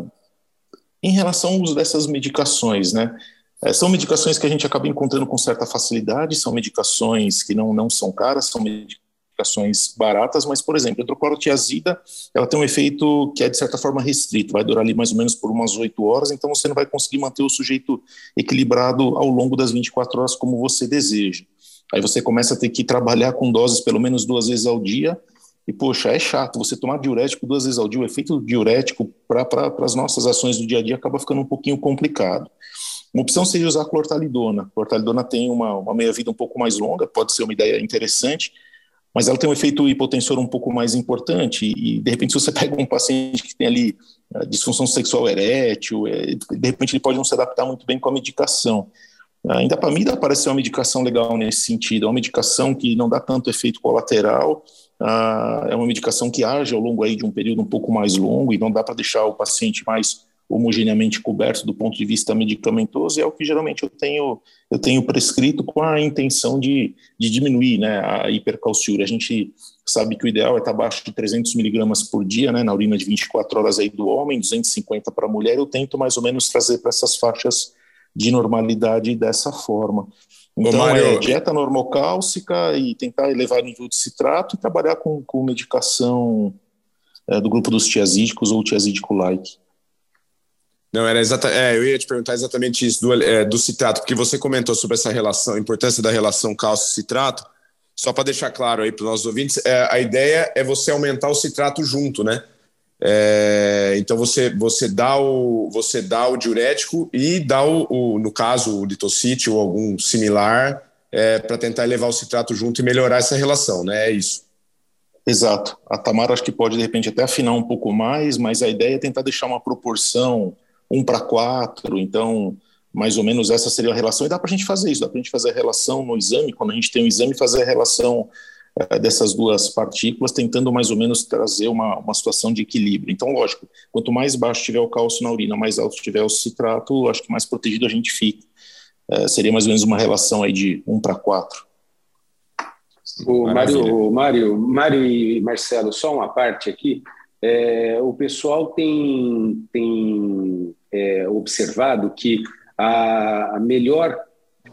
em relação ao uso dessas medicações, né? É, são medicações que a gente acaba encontrando com certa facilidade, são medicações que não, não são caras, são medicações baratas, mas, por exemplo, a hidroclorotiazida, ela tem um efeito que é, de certa forma, restrito, vai durar ali mais ou menos por umas oito horas, então você não vai conseguir manter o sujeito equilibrado ao longo das 24 horas como você deseja. Aí você começa a ter que trabalhar com doses pelo menos duas vezes ao dia, e, poxa, é chato você tomar diurético duas vezes ao dia, o efeito diurético para pra, as nossas ações do dia a dia acaba ficando um pouquinho complicado. Uma opção seria usar clortalidona. Clortalidona tem uma, uma meia-vida um pouco mais longa, pode ser uma ideia interessante, mas ela tem um efeito hipotensor um pouco mais importante e, de repente, se você [LAUGHS] pega um paciente que tem ali eh, disfunção sexual erétil, é, de repente ele pode não se adaptar muito bem com a medicação. Ainda para mim, parece ser uma medicação legal nesse sentido, é uma medicação que não dá tanto efeito colateral, ah, é uma medicação que age ao longo aí de um período um pouco mais longo e não dá para deixar o paciente mais homogeneamente coberto do ponto de vista medicamentoso, é o que geralmente eu tenho, eu tenho prescrito com a intenção de, de diminuir né, a hipercalciúria. A gente sabe que o ideal é estar abaixo de 300 miligramas por dia, né, na urina de 24 horas aí do homem, 250 para a mulher, eu tento mais ou menos trazer para essas faixas de normalidade dessa forma. Então, Mário... é dieta normocálcica e tentar elevar o nível de citrato e trabalhar com, com medicação é, do grupo dos tiazídicos ou tiazídico-like. Não, era exata, é, eu ia te perguntar exatamente isso do, é, do citrato, porque você comentou sobre essa relação, a importância da relação cálcio-citrato. Só para deixar claro aí para os nossos ouvintes, é, a ideia é você aumentar o citrato junto, né? É, então você, você, dá o, você dá o diurético e dá o, o no caso, o litocite ou algum similar, é, para tentar elevar o citrato junto e melhorar essa relação, né? É isso. Exato. A Tamara acho que pode, de repente, até afinar um pouco mais, mas a ideia é tentar deixar uma proporção um para quatro, então mais ou menos essa seria a relação, e dá para a gente fazer isso, dá para a gente fazer a relação no exame, quando a gente tem o um exame, fazer a relação dessas duas partículas, tentando mais ou menos trazer uma, uma situação de equilíbrio. Então, lógico, quanto mais baixo tiver o cálcio na urina, mais alto tiver o citrato, acho que mais protegido a gente fica. É, seria mais ou menos uma relação aí de um para quatro. O Mário, Mário, Mário e Marcelo, só uma parte aqui. É, o pessoal tem, tem é, observado que a, melhor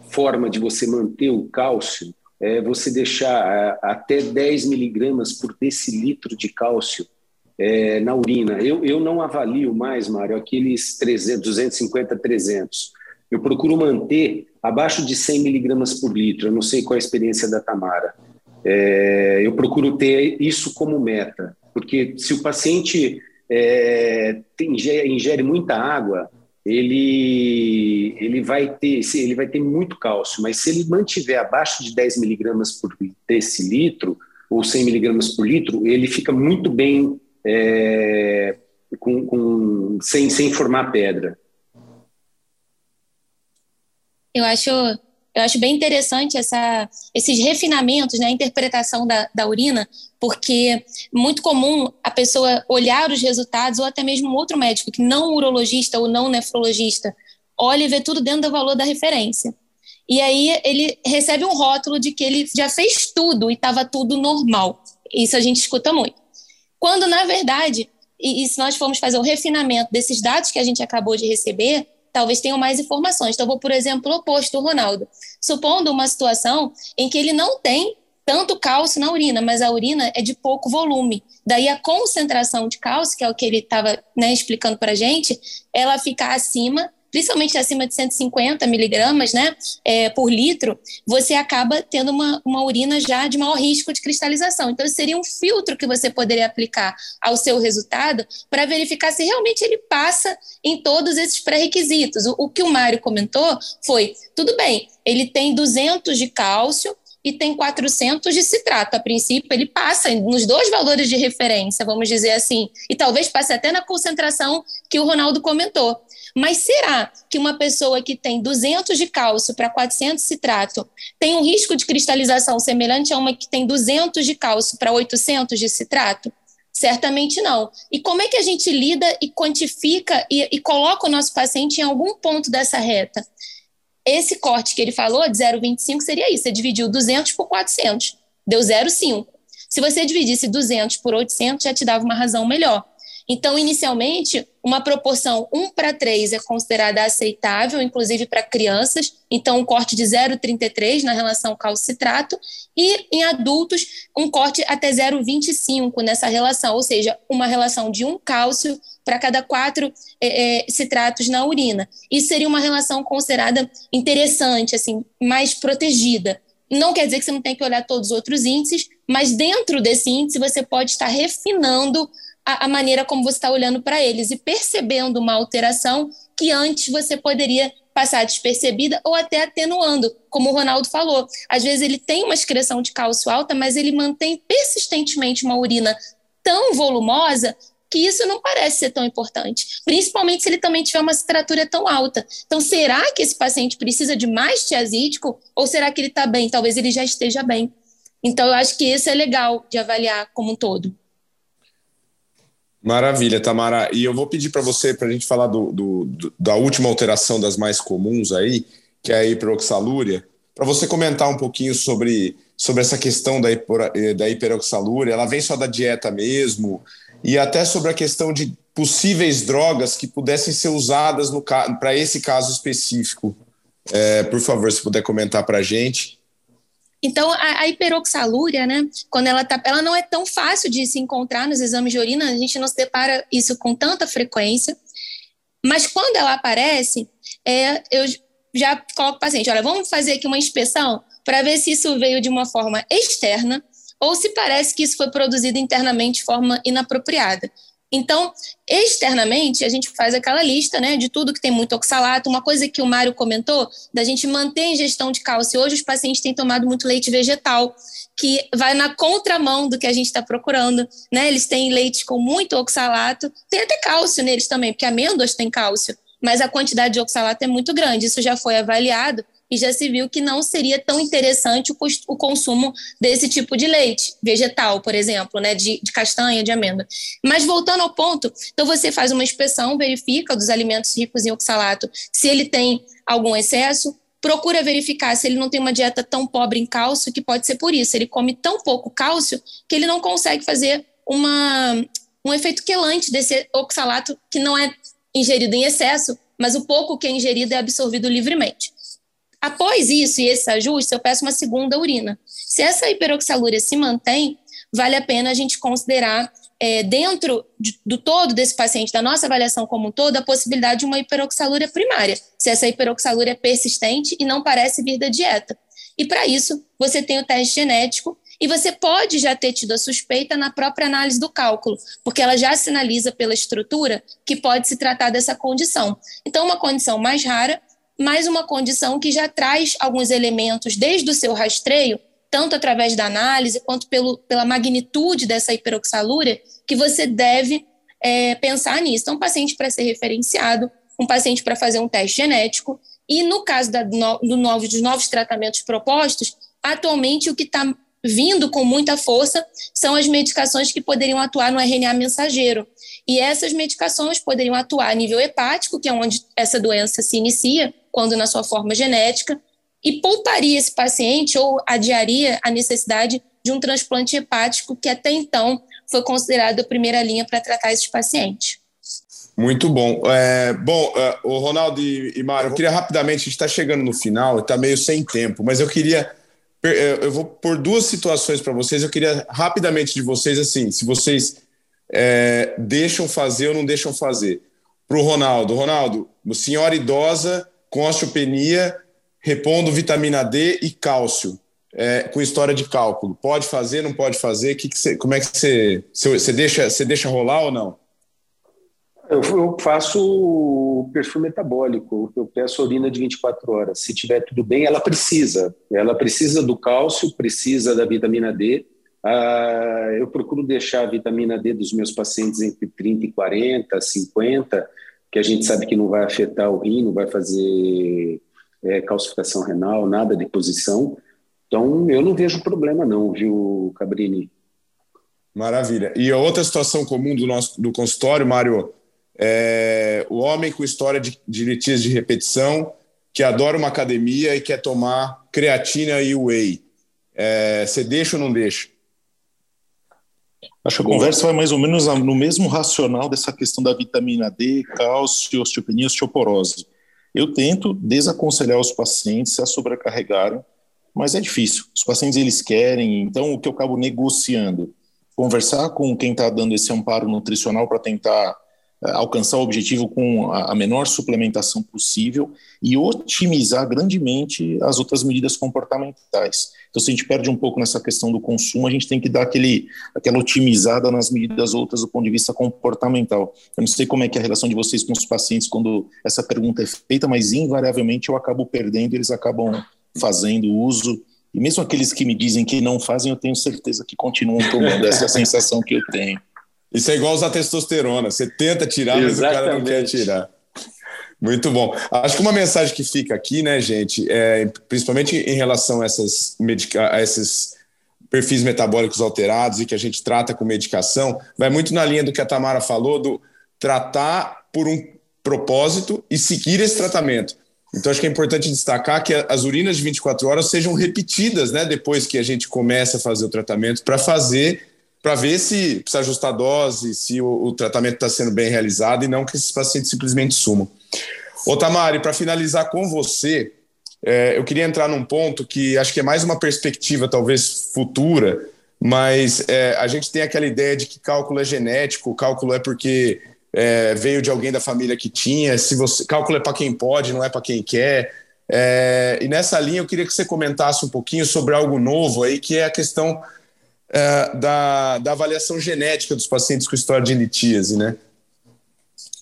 forma de você manter o cálcio é você deixar até 10 miligramas por decilitro de cálcio é, na urina. Eu, eu não avalio mais, Mário, aqueles 300, 250, 300. Eu procuro manter abaixo de 100 miligramas por litro. Eu não sei qual é a experiência da Tamara. É, eu procuro ter isso como meta, porque se o paciente é, ingere, ingere muita água, ele, ele, vai ter, ele vai ter muito cálcio, mas se ele mantiver abaixo de 10 miligramas por decilitro, ou 100 miligramas por litro, ele fica muito bem é, com, com, sem, sem formar pedra. Eu acho eu acho bem interessante essa, esses refinamentos na né, interpretação da, da urina, porque muito comum a pessoa olhar os resultados, ou até mesmo outro médico, que não urologista ou não nefrologista, olha e vê tudo dentro do valor da referência. E aí ele recebe um rótulo de que ele já fez tudo e estava tudo normal. Isso a gente escuta muito. Quando, na verdade, e, e se nós formos fazer o refinamento desses dados que a gente acabou de receber, talvez tenham mais informações. Então, vou, por exemplo, o oposto do Ronaldo. Supondo uma situação em que ele não tem tanto cálcio na urina, mas a urina é de pouco volume. Daí a concentração de cálcio, que é o que ele estava né, explicando para a gente, ela fica acima principalmente acima de 150 miligramas né, é, por litro, você acaba tendo uma, uma urina já de maior risco de cristalização. Então, seria um filtro que você poderia aplicar ao seu resultado para verificar se realmente ele passa em todos esses pré-requisitos. O, o que o Mário comentou foi: tudo bem, ele tem 200 de cálcio, e tem 400 de citrato. A princípio, ele passa nos dois valores de referência, vamos dizer assim, e talvez passe até na concentração que o Ronaldo comentou. Mas será que uma pessoa que tem 200 de cálcio para 400 de citrato tem um risco de cristalização semelhante a uma que tem 200 de cálcio para 800 de citrato? Certamente não. E como é que a gente lida e quantifica e, e coloca o nosso paciente em algum ponto dessa reta? Esse corte que ele falou, de 0,25, seria isso. Você dividiu 200 por 400, deu 0,5. Se você dividisse 200 por 800, já te dava uma razão melhor. Então, inicialmente, uma proporção 1 para 3 é considerada aceitável, inclusive para crianças. Então, um corte de 0,33 na relação calcitrato e em adultos, um corte até 0,25 nessa relação, ou seja, uma relação de um cálcio para cada quatro é, é, citratos na urina. Isso seria uma relação considerada interessante, assim, mais protegida. Não quer dizer que você não tem que olhar todos os outros índices, mas dentro desse índice você pode estar refinando a, a maneira como você está olhando para eles e percebendo uma alteração que antes você poderia passar despercebida ou até atenuando, como o Ronaldo falou. Às vezes ele tem uma excreção de cálcio alta, mas ele mantém persistentemente uma urina tão volumosa que isso não parece ser tão importante, principalmente se ele também tiver uma citratura tão alta. Então, será que esse paciente precisa de mais tiazídico ou será que ele está bem? Talvez ele já esteja bem. Então, eu acho que isso é legal de avaliar como um todo. Maravilha, Tamara. E eu vou pedir para você, para a gente falar do, do, do, da última alteração das mais comuns aí, que é a hiperoxalúria, para você comentar um pouquinho sobre, sobre essa questão da, eh, da hiperoxalúria. Ela vem só da dieta mesmo? E até sobre a questão de possíveis drogas que pudessem ser usadas para esse caso específico. É, por favor, se puder comentar para a gente. Então, a, a, hiperoxalúria, né, quando ela tá, ela não é tão fácil de se encontrar nos exames de urina, a gente não se depara isso com tanta frequência, mas quando ela aparece, é, eu já coloco o paciente, olha, vamos fazer aqui uma inspeção para ver se isso veio de uma forma externa ou se parece que isso foi produzido internamente de forma inapropriada. Então, externamente, a gente faz aquela lista né, de tudo que tem muito oxalato. Uma coisa que o Mário comentou, da gente manter a ingestão de cálcio. Hoje, os pacientes têm tomado muito leite vegetal, que vai na contramão do que a gente está procurando. Né? Eles têm leite com muito oxalato, tem até cálcio neles também, porque amêndoas têm cálcio, mas a quantidade de oxalato é muito grande. Isso já foi avaliado e já se viu que não seria tão interessante o, o consumo desse tipo de leite vegetal, por exemplo, né, de, de, castanha, de amêndoa. Mas voltando ao ponto, então você faz uma inspeção, verifica dos alimentos ricos em oxalato se ele tem algum excesso, procura verificar se ele não tem uma dieta tão pobre em cálcio, que pode ser por isso, ele come tão pouco cálcio que ele não consegue fazer uma, um efeito quelante desse oxalato que não é ingerido em excesso, mas o pouco que é ingerido é absorvido livremente. Após isso e esse ajuste, eu peço uma segunda urina. Se essa hiperoxalúria se mantém, vale a pena a gente considerar, é, dentro de, do todo desse paciente, da nossa avaliação como um todo, a possibilidade de uma hiperoxalúria primária, se essa hiperoxalúria é persistente e não parece vir da dieta. E para isso, você tem o teste genético e você pode já ter tido a suspeita na própria análise do cálculo, porque ela já sinaliza pela estrutura que pode se tratar dessa condição. Então, uma condição mais rara, mais uma condição que já traz alguns elementos desde o seu rastreio, tanto através da análise quanto pelo, pela magnitude dessa hiperoxalúria, que você deve é, pensar nisso. Então, um paciente para ser referenciado, um paciente para fazer um teste genético, e no caso da, do novo, dos novos tratamentos propostos, atualmente o que está vindo com muita força são as medicações que poderiam atuar no RNA mensageiro. E essas medicações poderiam atuar a nível hepático, que é onde essa doença se inicia, quando na sua forma genética, e pouparia esse paciente ou adiaria a necessidade de um transplante hepático, que até então foi considerado a primeira linha para tratar esses pacientes. Muito bom. É, bom, uh, o Ronaldo e, Mário, eu queria rapidamente, a gente está chegando no final, está meio sem tempo, mas eu queria. Eu vou por duas situações para vocês. Eu queria rapidamente de vocês, assim, se vocês é, deixam fazer ou não deixam fazer. Para o Ronaldo. Ronaldo, senhora idosa com osteopenia, repondo vitamina D e cálcio, é, com história de cálculo. Pode fazer, não pode fazer? Que que como é que você, você, deixa, você deixa rolar ou não? Eu, faço o perfil metabólico, eu peço urina de 24 horas. Se tiver tudo bem, ela precisa. Ela precisa do cálcio, precisa da vitamina D. Ah, eu procuro deixar a vitamina D dos meus pacientes entre 30 e 40, 50, que a gente sabe que não vai afetar o rim, não vai fazer é, calcificação renal, nada de posição. Então, eu não vejo problema não, viu, Cabrini? Maravilha. E outra situação comum do nosso do consultório, Mário, é, o homem com história de, de de repetição, que adora uma academia e quer tomar creatina e whey. É, você deixa ou não deixa? Acho que a conversa vai mais ou menos no mesmo racional dessa questão da vitamina D, cálcio, osteopenia, osteoporose. Eu tento desaconselhar os pacientes a sobrecarregarem, mas é difícil. Os pacientes eles querem, então o que eu acabo negociando, conversar com quem está dando esse amparo nutricional para tentar alcançar o objetivo com a menor suplementação possível e otimizar grandemente as outras medidas comportamentais. Então, se a gente perde um pouco nessa questão do consumo, a gente tem que dar aquele, aquela otimizada nas medidas outras do ponto de vista comportamental. Eu não sei como é que é a relação de vocês com os pacientes quando essa pergunta é feita, mas invariavelmente eu acabo perdendo, eles acabam fazendo uso. E mesmo aqueles que me dizem que não fazem, eu tenho certeza que continuam tomando essa [LAUGHS] sensação que eu tenho. Isso é igual usar testosterona. Você tenta tirar, mas Exatamente. o cara não quer tirar. Muito bom. Acho que uma mensagem que fica aqui, né, gente, é, principalmente em relação a, essas medica a esses perfis metabólicos alterados e que a gente trata com medicação, vai muito na linha do que a Tamara falou, do tratar por um propósito e seguir esse tratamento. Então, acho que é importante destacar que as urinas de 24 horas sejam repetidas, né, depois que a gente começa a fazer o tratamento, para fazer para ver se precisa ajustar a dose, se o, o tratamento está sendo bem realizado e não que esses pacientes simplesmente sumam. Ô Tamari, para finalizar com você, é, eu queria entrar num ponto que acho que é mais uma perspectiva talvez futura, mas é, a gente tem aquela ideia de que cálculo é genético, cálculo é porque é, veio de alguém da família que tinha, se você cálculo é para quem pode, não é para quem quer. É, e nessa linha eu queria que você comentasse um pouquinho sobre algo novo aí, que é a questão é, da, da avaliação genética dos pacientes com história de litíase, né?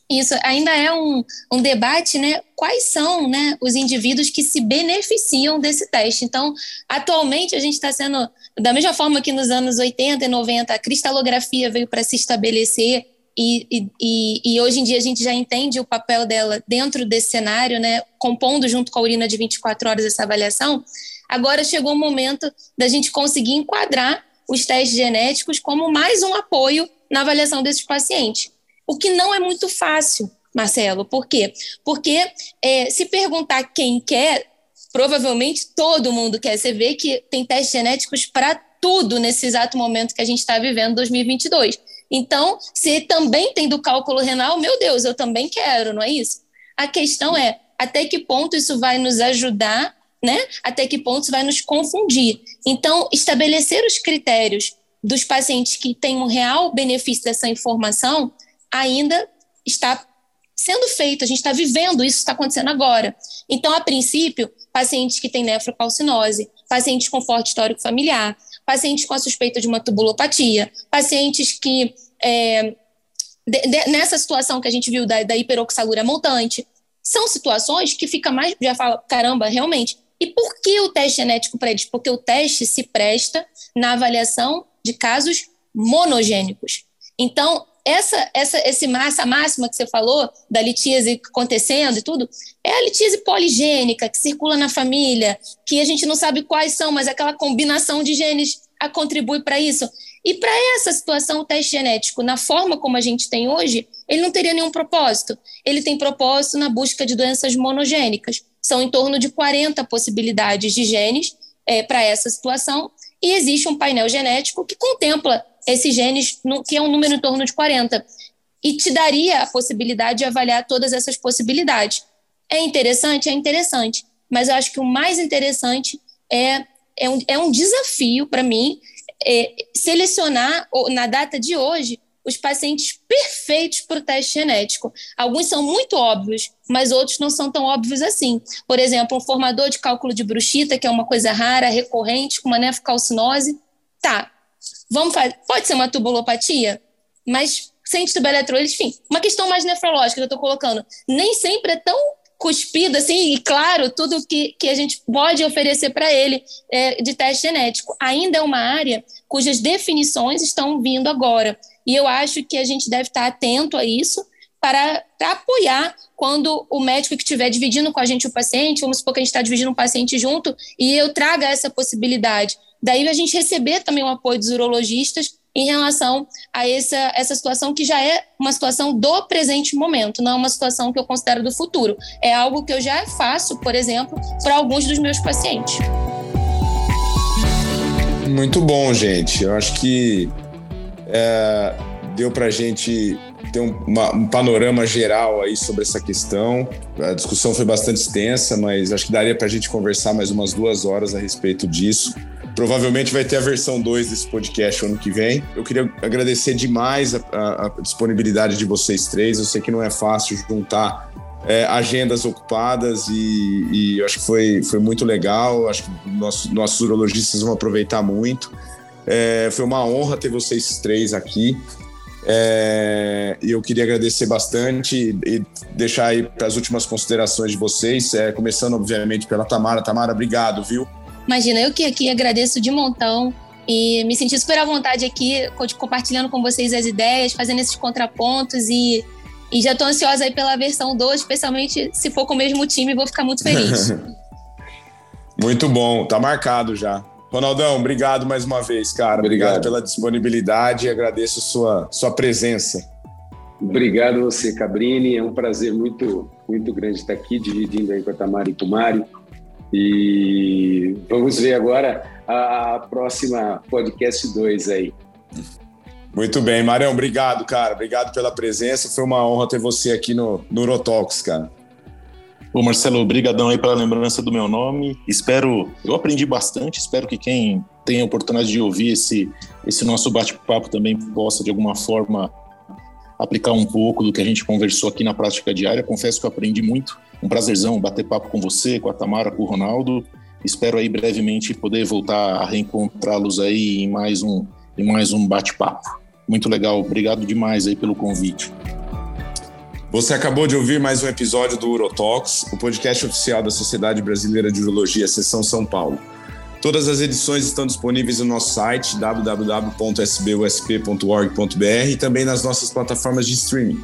Isso ainda é um, um debate, né? Quais são né, os indivíduos que se beneficiam desse teste? Então, atualmente, a gente está sendo, da mesma forma que nos anos 80 e 90, a cristalografia veio para se estabelecer, e, e, e, hoje em dia a gente já entende o papel dela dentro desse cenário, né? Compondo junto com a urina de 24 horas essa avaliação. Agora chegou o momento da gente conseguir enquadrar os testes genéticos como mais um apoio na avaliação desses pacientes. O que não é muito fácil, Marcelo. Por quê? Porque é, se perguntar quem quer, provavelmente todo mundo quer. Você vê que tem testes genéticos para tudo nesse exato momento que a gente está vivendo, 2022. Então, se também tem do cálculo renal, meu Deus, eu também quero, não é isso? A questão é até que ponto isso vai nos ajudar né? Até que ponto isso vai nos confundir. Então, estabelecer os critérios dos pacientes que têm um real benefício dessa informação ainda está sendo feito, a gente está vivendo isso, está acontecendo agora. Então, a princípio, pacientes que têm nefrocalcinose, pacientes com forte histórico familiar, pacientes com a suspeita de uma tubulopatia, pacientes que, é, de, de, nessa situação que a gente viu da, da hiperoxalúria montante, são situações que fica mais, já fala, caramba, realmente, e por que o teste genético prediz? Porque o teste se presta na avaliação de casos monogênicos. Então, essa, essa, esse, essa máxima que você falou da litíase acontecendo e tudo, é a litíase poligênica que circula na família, que a gente não sabe quais são, mas aquela combinação de genes a contribui para isso. E para essa situação, o teste genético, na forma como a gente tem hoje, ele não teria nenhum propósito. Ele tem propósito na busca de doenças monogênicas são em torno de 40 possibilidades de genes é, para essa situação, e existe um painel genético que contempla esses genes, que é um número em torno de 40. e te daria a possibilidade de avaliar todas essas possibilidades. É interessante? É interessante. Mas eu acho que o mais interessante é, é, um, é um desafio para mim é, selecionar na data de hoje os pacientes perfeitos para o teste genético. Alguns são muito óbvios, mas outros não são tão óbvios assim. Por exemplo, um formador de cálculo de bruxita, que é uma coisa rara, recorrente, com uma nefrocalcinose. Tá, vamos fazer. Pode ser uma tubulopatia, mas sem tubeletro, enfim, uma questão mais nefrológica que eu estou colocando. Nem sempre é tão cuspido, assim, e claro, tudo que, que a gente pode oferecer para ele é, de teste genético. Ainda é uma área cujas definições estão vindo agora. E eu acho que a gente deve estar atento a isso para, para apoiar quando o médico que estiver dividindo com a gente o paciente, vamos supor que a gente está dividindo um paciente junto, e eu traga essa possibilidade. Daí a gente receber também o apoio dos urologistas em relação a essa, essa situação que já é uma situação do presente momento, não é uma situação que eu considero do futuro. É algo que eu já faço, por exemplo, para alguns dos meus pacientes. Muito bom, gente. Eu acho que é, deu para a gente ter um, uma, um, panorama geral aí sobre essa questão. A discussão foi bastante extensa, mas acho que daria para a gente conversar mais umas duas horas a respeito disso. Provavelmente vai ter a versão 2 desse podcast ano que vem. Eu queria agradecer demais a, a, a disponibilidade de vocês três. Eu sei que não é fácil juntar é, agendas ocupadas e, e acho que foi, foi muito legal. Acho que nossos, nossos urologistas vão aproveitar muito. É, foi uma honra ter vocês três aqui. É, e eu queria agradecer bastante e deixar aí para as últimas considerações de vocês, é, começando, obviamente, pela Tamara. Tamara, obrigado, viu? Imagina, eu que aqui agradeço de montão e me senti super à vontade aqui, compartilhando com vocês as ideias, fazendo esses contrapontos e, e já estou ansiosa aí pela versão 2, especialmente se for com o mesmo time, vou ficar muito feliz. [LAUGHS] muito bom, tá marcado já. Ronaldão, obrigado mais uma vez, cara. Obrigado, obrigado pela disponibilidade e agradeço sua, sua presença. Obrigado você, Cabrini. É um prazer muito, muito grande estar aqui, dividindo aí com a Tamara e com o Mário. E vamos ver agora a, a próxima podcast 2 aí. Muito bem, Marão, obrigado, cara. Obrigado pela presença. Foi uma honra ter você aqui no, no Urotalks, cara. Ô Marcelo, obrigadão aí pela lembrança do meu nome. Espero, eu aprendi bastante, espero que quem tem a oportunidade de ouvir esse, esse nosso bate-papo também possa de alguma forma aplicar um pouco do que a gente conversou aqui na prática diária. Confesso que eu aprendi muito um prazerzão bater papo com você, com a Tamara, com o Ronaldo. Espero aí brevemente poder voltar a reencontrá-los aí em mais um, em mais um bate-papo. Muito legal, obrigado demais aí pelo convite. Você acabou de ouvir mais um episódio do Urotalks, o podcast oficial da Sociedade Brasileira de Urologia, Seção São Paulo. Todas as edições estão disponíveis no nosso site www.sbusp.org.br e também nas nossas plataformas de streaming.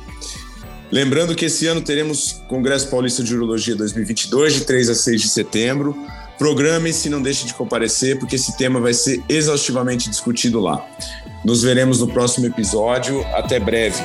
Lembrando que esse ano teremos Congresso Paulista de Urologia 2022, de 3 a 6 de setembro. Programe-se, não deixe de comparecer, porque esse tema vai ser exaustivamente discutido lá. Nos veremos no próximo episódio. Até breve.